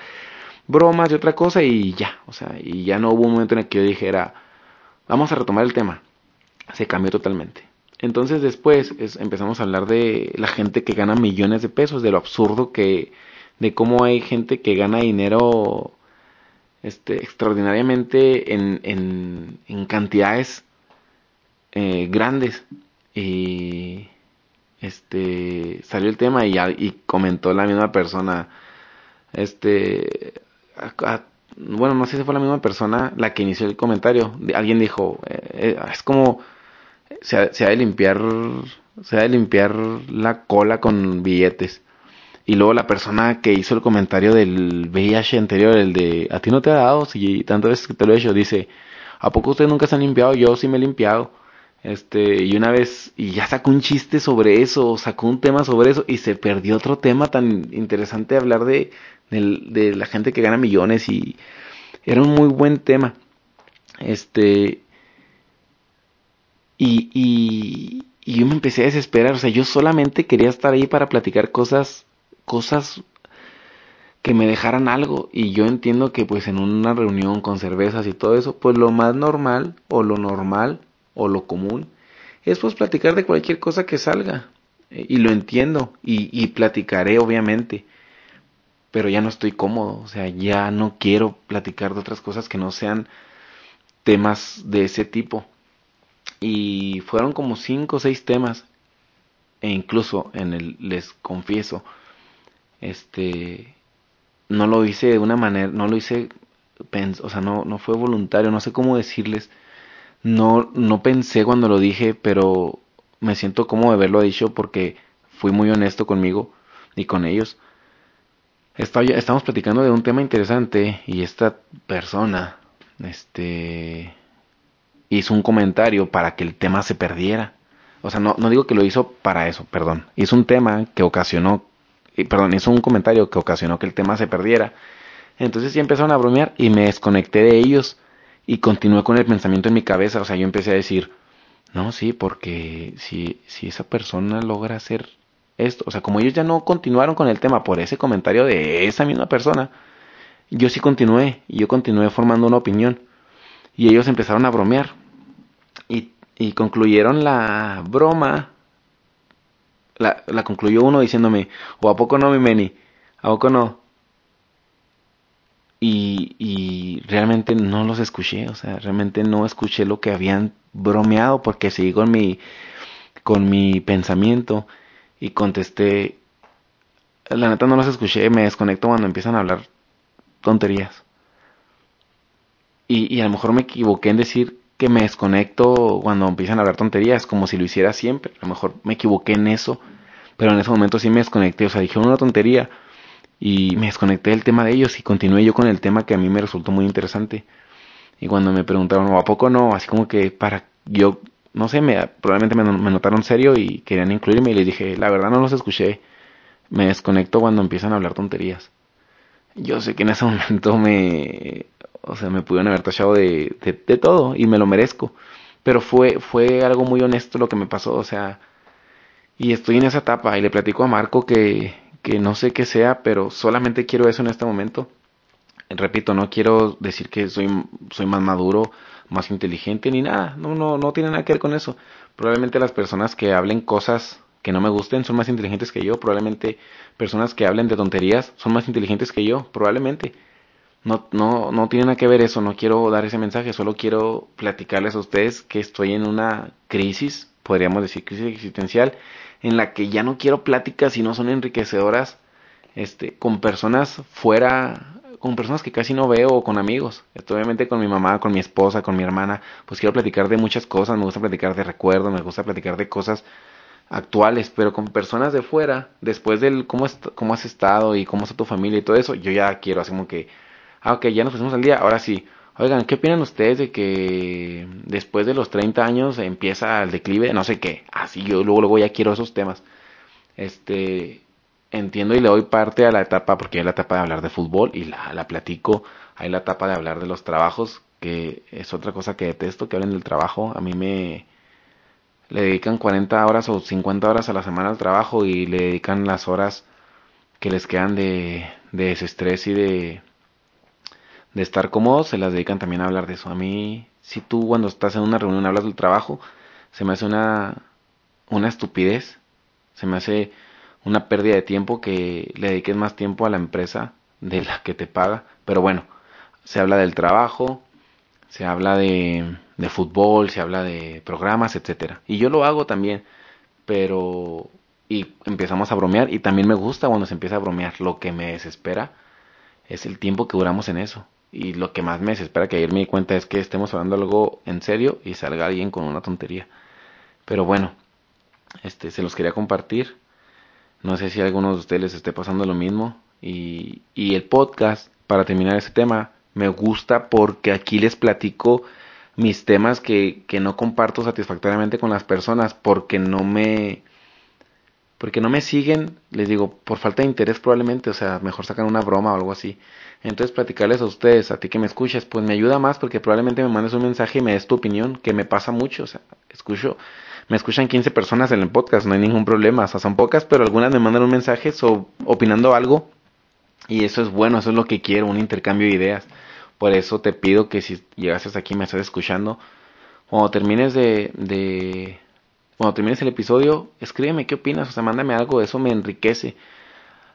bromas y otra cosa y ya, o sea, y ya no hubo un momento en el que yo dijera, vamos a retomar el tema, se cambió totalmente. Entonces después es, empezamos a hablar de la gente que gana millones de pesos, de lo absurdo que, de cómo hay gente que gana dinero este, extraordinariamente en, en, cantidades eh, grandes. Y este salió el tema y, comentó la misma persona. Este, a, bueno, no sé si fue la misma persona la que inició el comentario. Alguien dijo, eh, eh, es como se ha, de limpiar, se ha de limpiar la cola con billetes. Y luego la persona que hizo el comentario del VIH anterior, el de a ti no te ha dado, si tantas veces que te lo he hecho, dice, ¿a poco ustedes nunca se han limpiado? Yo sí me he limpiado. Este, y una vez, y ya sacó un chiste sobre eso, sacó un tema sobre eso, y se perdió otro tema tan interesante de hablar de, de, la gente que gana millones, y era un muy buen tema. Este, y, y, y yo me empecé a desesperar, o sea, yo solamente quería estar ahí para platicar cosas cosas que me dejaran algo. Y yo entiendo que pues en una reunión con cervezas y todo eso, pues lo más normal o lo normal o lo común es pues platicar de cualquier cosa que salga. Y lo entiendo. Y, y platicaré obviamente pero ya no estoy cómodo, o sea, ya no quiero platicar de otras cosas que no sean temas de ese tipo. Y fueron como cinco o seis temas, e incluso en el, les confieso, este, no lo hice de una manera, no lo hice, o sea, no, no fue voluntario, no sé cómo decirles, no, no pensé cuando lo dije, pero me siento como de haberlo dicho porque fui muy honesto conmigo y con ellos estamos platicando de un tema interesante y esta persona este, hizo un comentario para que el tema se perdiera. O sea, no, digo que lo hizo para eso, perdón. Hizo un tema que ocasionó, perdón, hizo un comentario que ocasionó que el tema se perdiera. Entonces ya empezaron a bromear y me desconecté de ellos y continué con el pensamiento en mi cabeza. O sea, yo empecé a decir, no, sí, porque si, si esa persona logra hacer esto. O sea, como ellos ya no continuaron con el tema por ese comentario de esa misma persona, yo sí continué y yo continué formando una opinión. Y ellos empezaron a bromear. Y, y concluyeron la broma. La, la, concluyó uno diciéndome, a poco no, mi Meni, a poco no. Y, y realmente no los escuché, o sea, realmente no escuché lo que habían bromeado porque seguí con mi, con mi pensamiento y contesté, la neta no los escuché, me desconecto cuando empiezan a hablar tonterías. Y, y a lo mejor me equivoqué en decir que me desconecto cuando empiezan a hablar tonterías, como si lo hiciera siempre. A lo mejor me equivoqué en eso, pero en ese momento sí me desconecté, o sea, dije una tontería y me desconecté del tema de ellos y continué yo con el tema que a mí me resultó muy interesante. Y cuando me preguntaron, ¿a poco no? Así como que para yo no sé, me, probablemente me, notaron serio y querían incluirme y les dije, la verdad no los escuché, me desconecto cuando empiezan a hablar tonterías. Yo sé que en ese momento me, o sea, me pudieron haber tachado de, de, todo y me lo merezco, pero fue, fue algo muy honesto lo que me pasó, o sea, y estoy en esa etapa y le platico a Marco que, que no sé qué sea, pero solamente quiero eso en este momento. Repito, no quiero decir que soy, soy más maduro más inteligente ni nada. No, no, no tiene nada que ver con eso. Probablemente las personas que hablen cosas que no me gusten son más inteligentes que yo. Probablemente personas que hablen de tonterías son más inteligentes que yo. Probablemente. No, no, no tiene nada que ver eso. No quiero dar ese mensaje. Solo quiero platicarles a ustedes que estoy en una crisis, podríamos decir crisis existencial, en la que ya no quiero pláticas y no son enriquecedoras este, con personas fuera con personas que casi no veo o con amigos. obviamente con mi mamá, con mi esposa, con mi hermana, pues quiero platicar de muchas cosas, me gusta platicar de recuerdos, me gusta platicar de cosas actuales, pero con personas de fuera, después del cómo, cómo has estado y cómo está tu familia y todo eso, yo ya quiero así como que, ah, ok, ya nos pusimos al día, ahora sí. Oigan, ¿qué opinan ustedes de que después de los 30 años empieza el declive? No sé qué. Así yo luego, luego ya quiero esos temas. Este, entiendo y le doy parte a la etapa, porque hay la etapa de hablar de fútbol y la, la platico, hay la etapa de hablar de los trabajos, que es otra cosa que detesto, que hablen del trabajo, a mí me le dedican 40 horas o 50 horas a la semana al trabajo y le dedican las horas que les quedan de, de desestrés y de, de estar cómodos, se las dedican también a hablar de eso. A mí, si tú cuando estás en una reunión hablas del trabajo, se me hace una, una estupidez, se me hace una pérdida de tiempo que le dediques más tiempo a la empresa de la que te paga. Pero bueno, se habla del trabajo, se habla de, de fútbol, se habla de programas, etcétera. Y yo lo hago también, pero y empezamos a bromear y también me gusta cuando se empieza a bromear. Lo que me desespera es el tiempo que duramos en eso. Y lo que más me desespera que ayer me di cuenta es que estemos hablando algo en serio y salga alguien con una tontería. Pero bueno, este se los quería compartir. No sé si a algunos de ustedes les esté pasando lo mismo. Y, y el podcast, para terminar ese tema, me gusta porque aquí les platico mis temas que, que no comparto satisfactoriamente con las personas porque no me porque no me siguen, les digo, por falta de interés probablemente, o sea, mejor sacan una broma o algo así. Entonces, platicarles a ustedes, a ti que me escuchas, pues me ayuda más porque probablemente me mandes un mensaje y me des tu opinión, que me pasa mucho, o sea, escucho me escuchan 15 personas en el podcast, no hay ningún problema, o sea, son pocas, pero algunas me mandan un mensaje opinando algo Y eso es bueno, eso es lo que quiero, un intercambio de ideas. Por eso te pido que si llegases aquí me estás escuchando, cuando termines de, de cuando termines el episodio, escríbeme qué opinas, o sea, mándame algo, eso me enriquece.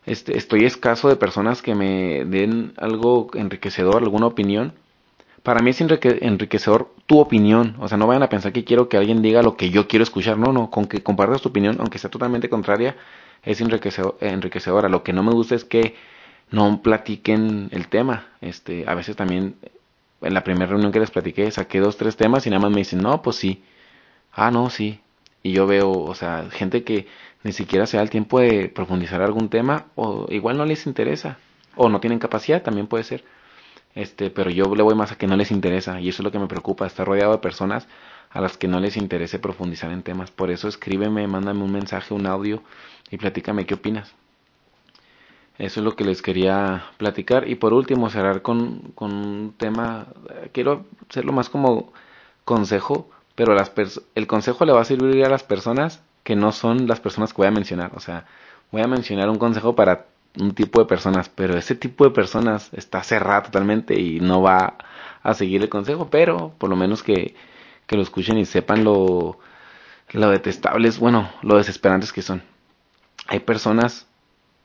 Este, estoy escaso de personas que me den algo enriquecedor, alguna opinión. Para mí es enriquecedor tu opinión, o sea, no vayan a pensar que quiero que alguien diga lo que yo quiero escuchar, no, no, con que compartas tu opinión, aunque sea totalmente contraria, es enriquecedor, enriquecedora. Lo que no me gusta es que no platiquen el tema. Este, a veces también en la primera reunión que les platiqué saqué dos, tres temas y nada más me dicen, no, pues sí. Ah, no, sí. Y yo veo, o sea, gente que ni siquiera se da el tiempo de profundizar algún tema o igual no les interesa o no tienen capacidad, también puede ser. Este, pero yo le voy más a que no les interesa y eso es lo que me preocupa, estar rodeado de personas a las que no les interese profundizar en temas. Por eso escríbeme, mándame un mensaje, un audio y platícame qué opinas. Eso es lo que les quería platicar. Y por último, cerrar con, con un tema, quiero hacerlo más como consejo, pero las el consejo le va a servir a las personas que no son las personas que voy a mencionar. O sea, voy a mencionar un consejo para un tipo de personas, pero ese tipo de personas está cerrada totalmente y no va a seguir el consejo, pero por lo menos que, que lo escuchen y sepan lo, lo detestables, bueno, lo desesperantes que son. Hay personas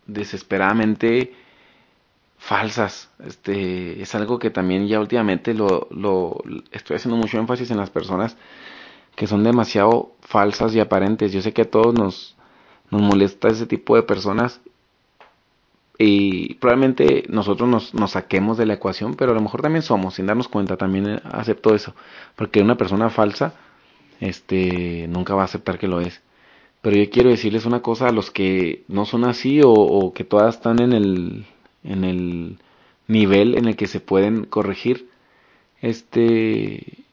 desesperadamente falsas. Este es algo que también ya últimamente lo, lo estoy haciendo mucho énfasis en las personas que son demasiado falsas y aparentes. Yo sé que a todos nos, nos molesta ese tipo de personas y probablemente nosotros nos, nos, saquemos de la ecuación, pero a lo mejor también somos, sin darnos cuenta, también acepto eso, porque una persona falsa este nunca va a aceptar que lo es. Pero yo quiero decirles una cosa a los que no son así o, que todas están en el, en el nivel en el que se pueden corregir. Este,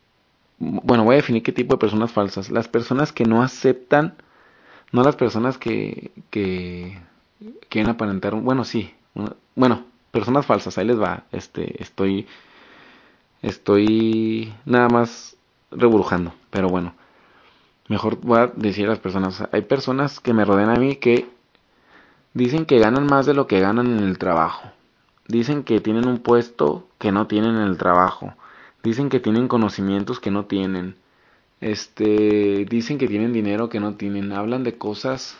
bueno, voy a definir qué tipo de personas falsas. Las personas que no aceptan, no las personas que, que quieren aparentar, bueno, sí, bueno, personas falsas, ahí les va. Este, estoy, estoy nada más reburujando, pero bueno mejor voy a decir a las personas, hay personas que me rodean a mí que dicen que ganan más de lo que ganan en el trabajo. Dicen que tienen un puesto que no tienen en el trabajo. Dicen que tienen conocimientos que no tienen. Este, dicen que tienen dinero que no tienen. Hablan de cosas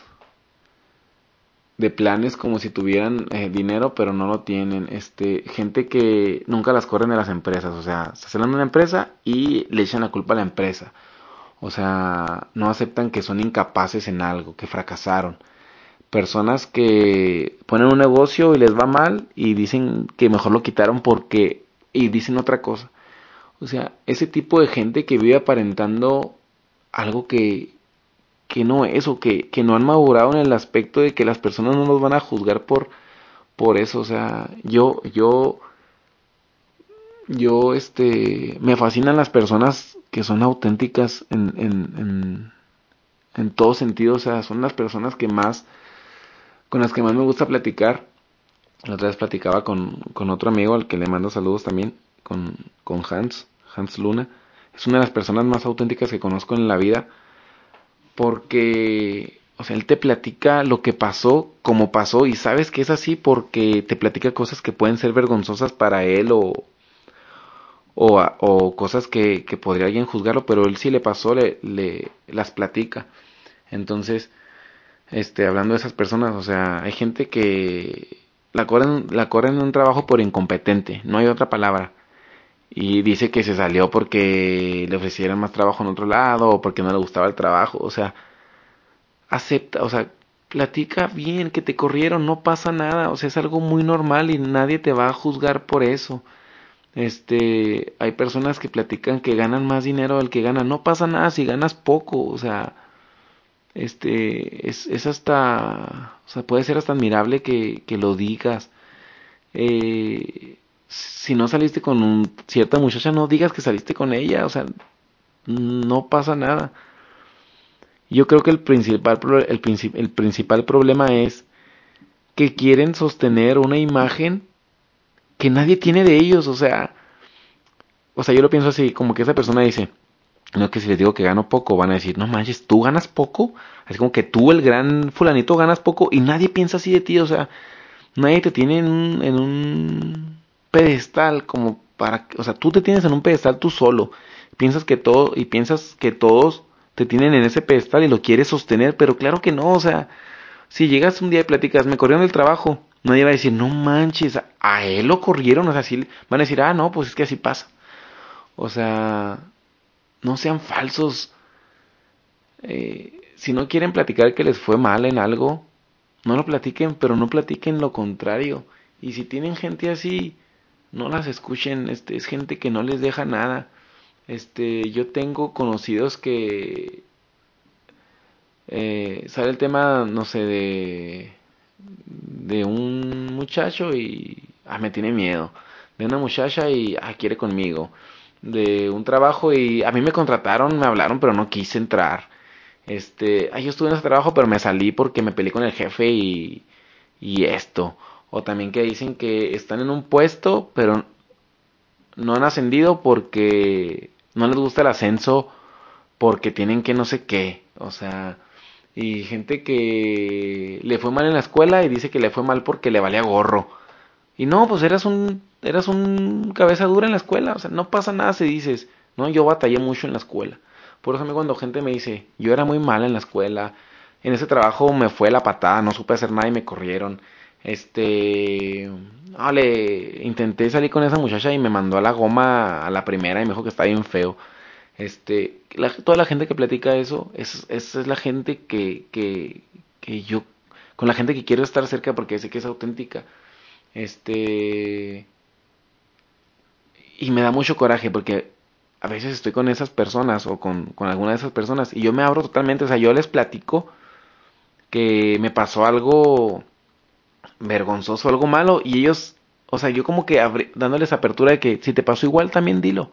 de planes como si tuvieran eh, dinero pero no lo tienen. Este, gente que nunca las corren de las empresas, o sea, se salen de una empresa y le echan la culpa a la empresa o sea, no aceptan que son incapaces en algo, que fracasaron. Personas que ponen un negocio y les va mal y dicen que mejor lo quitaron porque... y dicen otra cosa. O sea, ese tipo de gente que vive aparentando algo que, que no es o que, que no han madurado en el aspecto de que las personas no nos van a juzgar por, por eso. O sea, yo, yo, yo, este, me fascinan las personas que son auténticas en, en, en, todo sentido, o sea, son las personas que más, con las que más me gusta platicar. La otra vez platicaba con, con otro amigo al que le mando saludos también, con, con Hans, Hans Luna. Es una de las personas más auténticas que conozco en la vida, porque, o sea, él te platica lo que pasó, como pasó, y sabes que es así porque te platica cosas que pueden ser vergonzosas para él o, o, o cosas que, que, podría alguien juzgarlo, pero él sí le pasó, le, le las platica. Entonces, este, hablando de esas personas, o sea, hay gente que la corren, la corren en un trabajo por incompetente, no hay otra palabra. Y dice que se salió porque le ofrecieran más trabajo en otro lado o porque no le gustaba el trabajo. O sea, acepta, o sea, platica bien que te corrieron, no pasa nada. O sea, es algo muy normal y nadie te va a juzgar por eso. Este, hay personas que platican que ganan más dinero del que ganan. No pasa nada si ganas poco, o sea, este, es, es hasta, o sea, puede ser hasta admirable que, que lo digas. Eh, si no saliste con un, cierta muchacha, no digas que saliste con ella, o sea, no pasa nada. Yo creo que el principal, el, el principal problema es que quieren sostener una imagen que nadie tiene de ellos, o sea, o sea, yo lo pienso así, como que esa persona dice, no que si les digo que gano poco, van a decir, no manches, tú ganas poco, así como que tú, el gran fulanito, ganas poco y nadie piensa así de ti, o sea, nadie te tiene en un, en un pedestal como para, o sea, tú te tienes en un pedestal tú solo. Piensas que todo y piensas que todos te tienen en ese pedestal y lo quieres sostener, pero claro que no, o sea, si llegas un día y platicas, me corrieron del trabajo, nadie va a decir, no manches, a él lo corrieron, o sea, si van a decir, ah, no, pues es que así pasa. O sea, no sean falsos. Eh, si no quieren platicar que les fue mal en algo, no lo platiquen, pero no platiquen lo contrario. Y si tienen gente así, no las escuchen, este, es gente que no les deja nada. Este, yo tengo conocidos que eh, sale el tema, no sé, de de un muchacho y ah, me tiene miedo. De una muchacha y ah, quiere conmigo. De un trabajo y a mí me contrataron, me hablaron, pero no quise entrar. Este, ah, yo estuve en ese trabajo, pero me salí porque me peleé con el jefe y, y esto. O también que dicen que están en un puesto, pero no han ascendido porque no les gusta el ascenso, porque tienen que no sé qué. O sea, y gente que le fue mal en la escuela y dice que le fue mal porque le valía gorro. Y no, pues eras un, eras un cabeza dura en la escuela, o sea, no pasa nada si dices, no, yo batallé mucho en la escuela. Por eso a mí cuando gente me dice, yo era muy mal en la escuela, en ese trabajo me fue la patada, no supe hacer nada y me corrieron. Este, le intenté salir con esa muchacha y me mandó a la goma a la primera y me dijo que estaba bien feo. Este, toda la gente que platica eso, es, es la gente que, que, que yo, con la gente que quiero estar cerca porque sé que es auténtica. Este, y me da mucho coraje porque a veces estoy con esas personas o con, con alguna de esas personas y yo me abro totalmente, o sea, yo les platico que me pasó algo vergonzoso, algo malo y ellos, o sea, yo como que dándoles apertura de que si te pasó igual también dilo.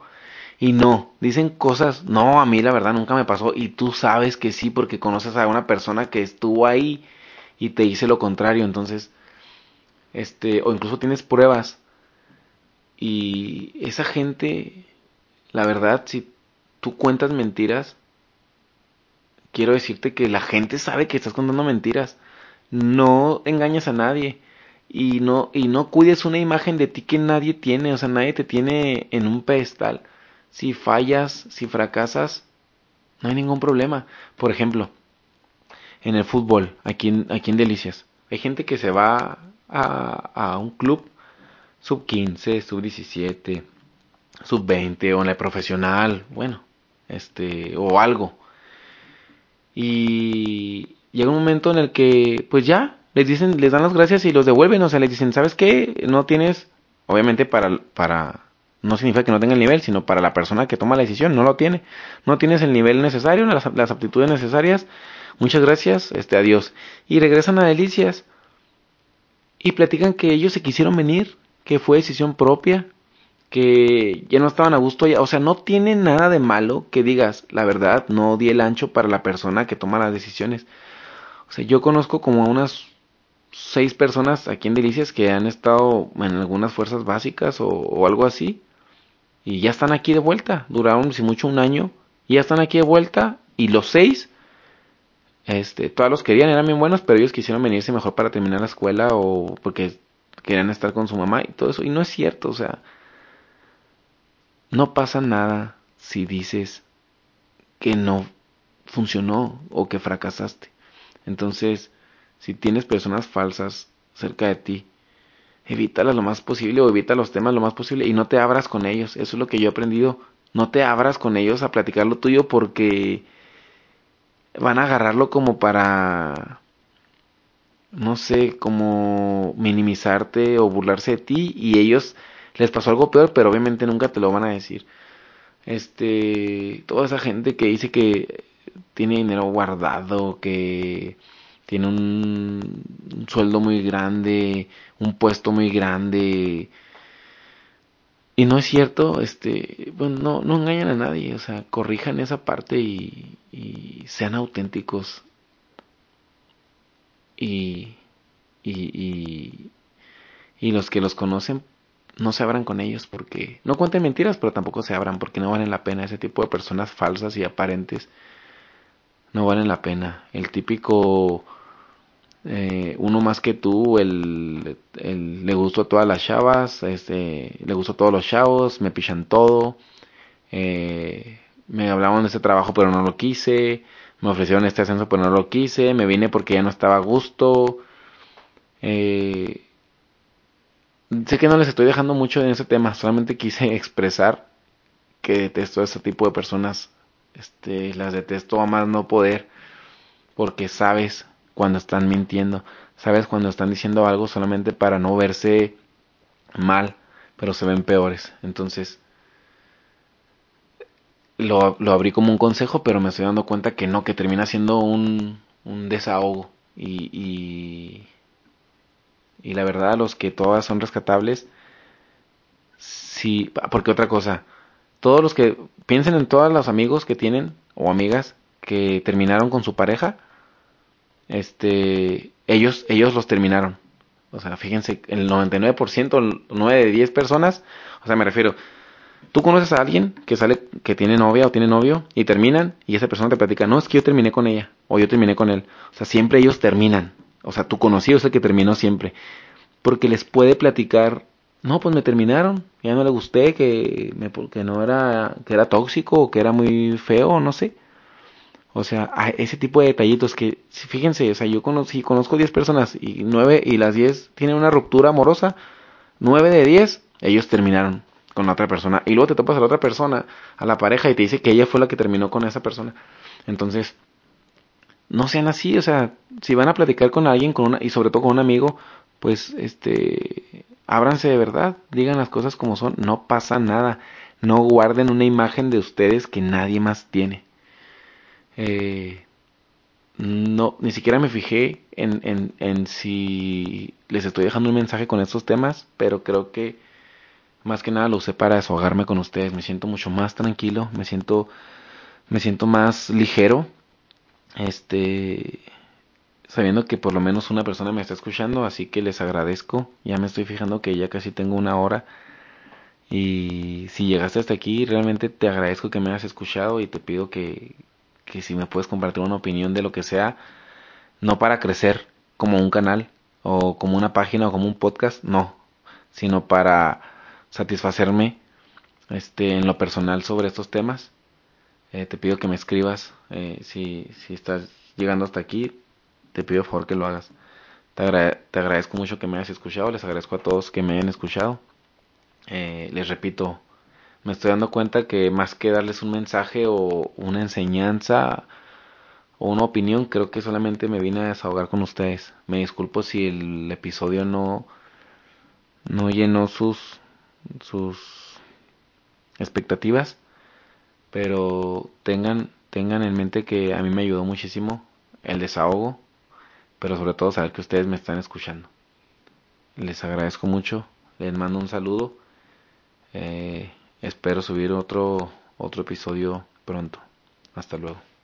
Y no, dicen cosas, no, a mí la verdad nunca me pasó y tú sabes que sí porque conoces a una persona que estuvo ahí y te dice lo contrario, entonces, este, o incluso tienes pruebas y esa gente, la verdad, si tú cuentas mentiras, quiero decirte que la gente sabe que estás contando mentiras, no engañas a nadie y no y no cuides una imagen de ti que nadie tiene, o sea, nadie te tiene en un pedestal si fallas, si fracasas, no hay ningún problema. Por ejemplo, en el fútbol, aquí en, aquí en Delicias, hay gente que se va a, a un club sub 15, sub 17, sub 20 o en la profesional, bueno, este, o algo. Y llega un momento en el que, pues ya, les dicen, les dan las gracias y los devuelven, o sea, les dicen, ¿sabes qué? No tienes, obviamente para, para no significa que no tenga el nivel, sino para la persona que toma la decisión, no lo tiene. No tienes el nivel necesario, las, las aptitudes necesarias. Muchas gracias, este, adiós. Y regresan a Delicias y platican que ellos se quisieron venir, que fue decisión propia, que ya no estaban a gusto ya. O sea, no tiene nada de malo que digas, la verdad, no di el ancho para la persona que toma las decisiones. O sea, yo conozco como a unas seis personas aquí en Delicias que han estado en algunas fuerzas básicas o, algo así y ya están aquí de vuelta. Duraron, si mucho, un año. Y ya están aquí de vuelta. Y los seis, este, todos los querían, eran bien buenos, pero ellos quisieron venirse mejor para terminar la escuela o porque querían estar con su mamá y todo eso. Y no es cierto, o sea, no pasa nada si dices que no funcionó o que fracasaste. Entonces, si tienes personas falsas cerca de ti, evítalas lo más posible o evita los temas lo más posible y no te abras con ellos. Eso es lo que yo he aprendido. No te abras con ellos a platicar lo tuyo porque van a agarrarlo como para, no sé, como minimizarte o burlarse de ti y ellos les pasó algo peor, pero obviamente nunca te lo van a decir. Este, toda esa gente que dice que tiene dinero guardado, que tiene un, sueldo muy grande, un puesto muy grande. Y no es cierto, este, bueno, no, no engañan a nadie, o sea, corrijan esa parte y, sean auténticos. Y, y, y, y los que los conocen no se abran con ellos porque no cuenten mentiras, pero tampoco se abran porque no valen la pena ese tipo de personas falsas y aparentes. No valen la pena. El típico eh, uno más que tú, el, le gustó a todas las chavas, este, le gustó a todos los chavos, me pichan todo, eh, me hablaban de ese trabajo pero no lo quise, me ofrecieron este ascenso pero no lo quise, me vine porque ya no estaba a gusto. Eh, sé que no les estoy dejando mucho en ese tema, solamente quise expresar que detesto a ese tipo de personas. Este, las detesto a más no poder porque sabes cuando están mintiendo, sabes cuando están diciendo algo solamente para no verse mal, pero se ven peores. Entonces, lo, lo, abrí como un consejo, pero me estoy dando cuenta que no, que termina siendo un, un desahogo. Y, y, y, la verdad, los que todas son rescatables, sí, porque otra cosa, todos los que piensen en todos los amigos que tienen o amigas que terminaron con su pareja, este, ellos, ellos los terminaron. O sea, fíjense, el 99%, 9 de 10 personas, o sea, me refiero, Tú conoces a alguien que sale, que tiene novia o tiene novio y terminan y esa persona te platica, no, es que yo terminé con ella o yo terminé con él. O sea, siempre ellos terminan. O sea, tu conocido es el que terminó siempre. Porque les puede platicar, no, pues me terminaron, ya no le gusté, que, me, que no era, que era tóxico o que era muy feo, no sé. O sea, ese tipo de detallitos que, fíjense, o sea, yo conocí, conozco 10 personas y 9 y las 10 tienen una ruptura amorosa, 9 de 10 ellos terminaron con la otra persona y luego te topas a la otra persona, a la pareja y te dice que ella fue la que terminó con esa persona. Entonces, no sean así, o sea, si van a platicar con alguien con una y sobre todo con un amigo, pues este ábranse de verdad, digan las cosas como son, no pasa nada. No guarden una imagen de ustedes que nadie más tiene. Eh, no, ni siquiera me fijé en, en, en si les estoy dejando un mensaje con estos temas, pero creo que más que nada lo usé para desahogarme con ustedes. Me siento mucho más tranquilo, me siento, me siento más ligero. Este, sabiendo que por lo menos una persona me está escuchando, así que les agradezco. Ya me estoy fijando que ya casi tengo una hora. Y si llegaste hasta aquí, realmente te agradezco que me hayas escuchado y te pido que, que si me puedes compartir una opinión de lo que sea, no para crecer como un canal o como una página o como un podcast, no, sino para satisfacerme este, en lo personal sobre estos temas. Eh, te pido que me escribas eh, si, si estás llegando hasta aquí. Te pido por favor que lo hagas. Te, agradezco mucho que me hayas escuchado. Les agradezco a todos que me hayan escuchado. Eh, les repito, me estoy dando cuenta que más que darles un mensaje o una enseñanza o una opinión, creo que solamente me vine a desahogar con ustedes. Me disculpo si el episodio no, no llenó sus, sus expectativas, pero tengan, tengan en mente que a mí me ayudó muchísimo el desahogo, pero sobre todo saber que ustedes me están escuchando. Les agradezco mucho, les mando un saludo, eh, espero subir otro, otro episodio pronto. Hasta luego.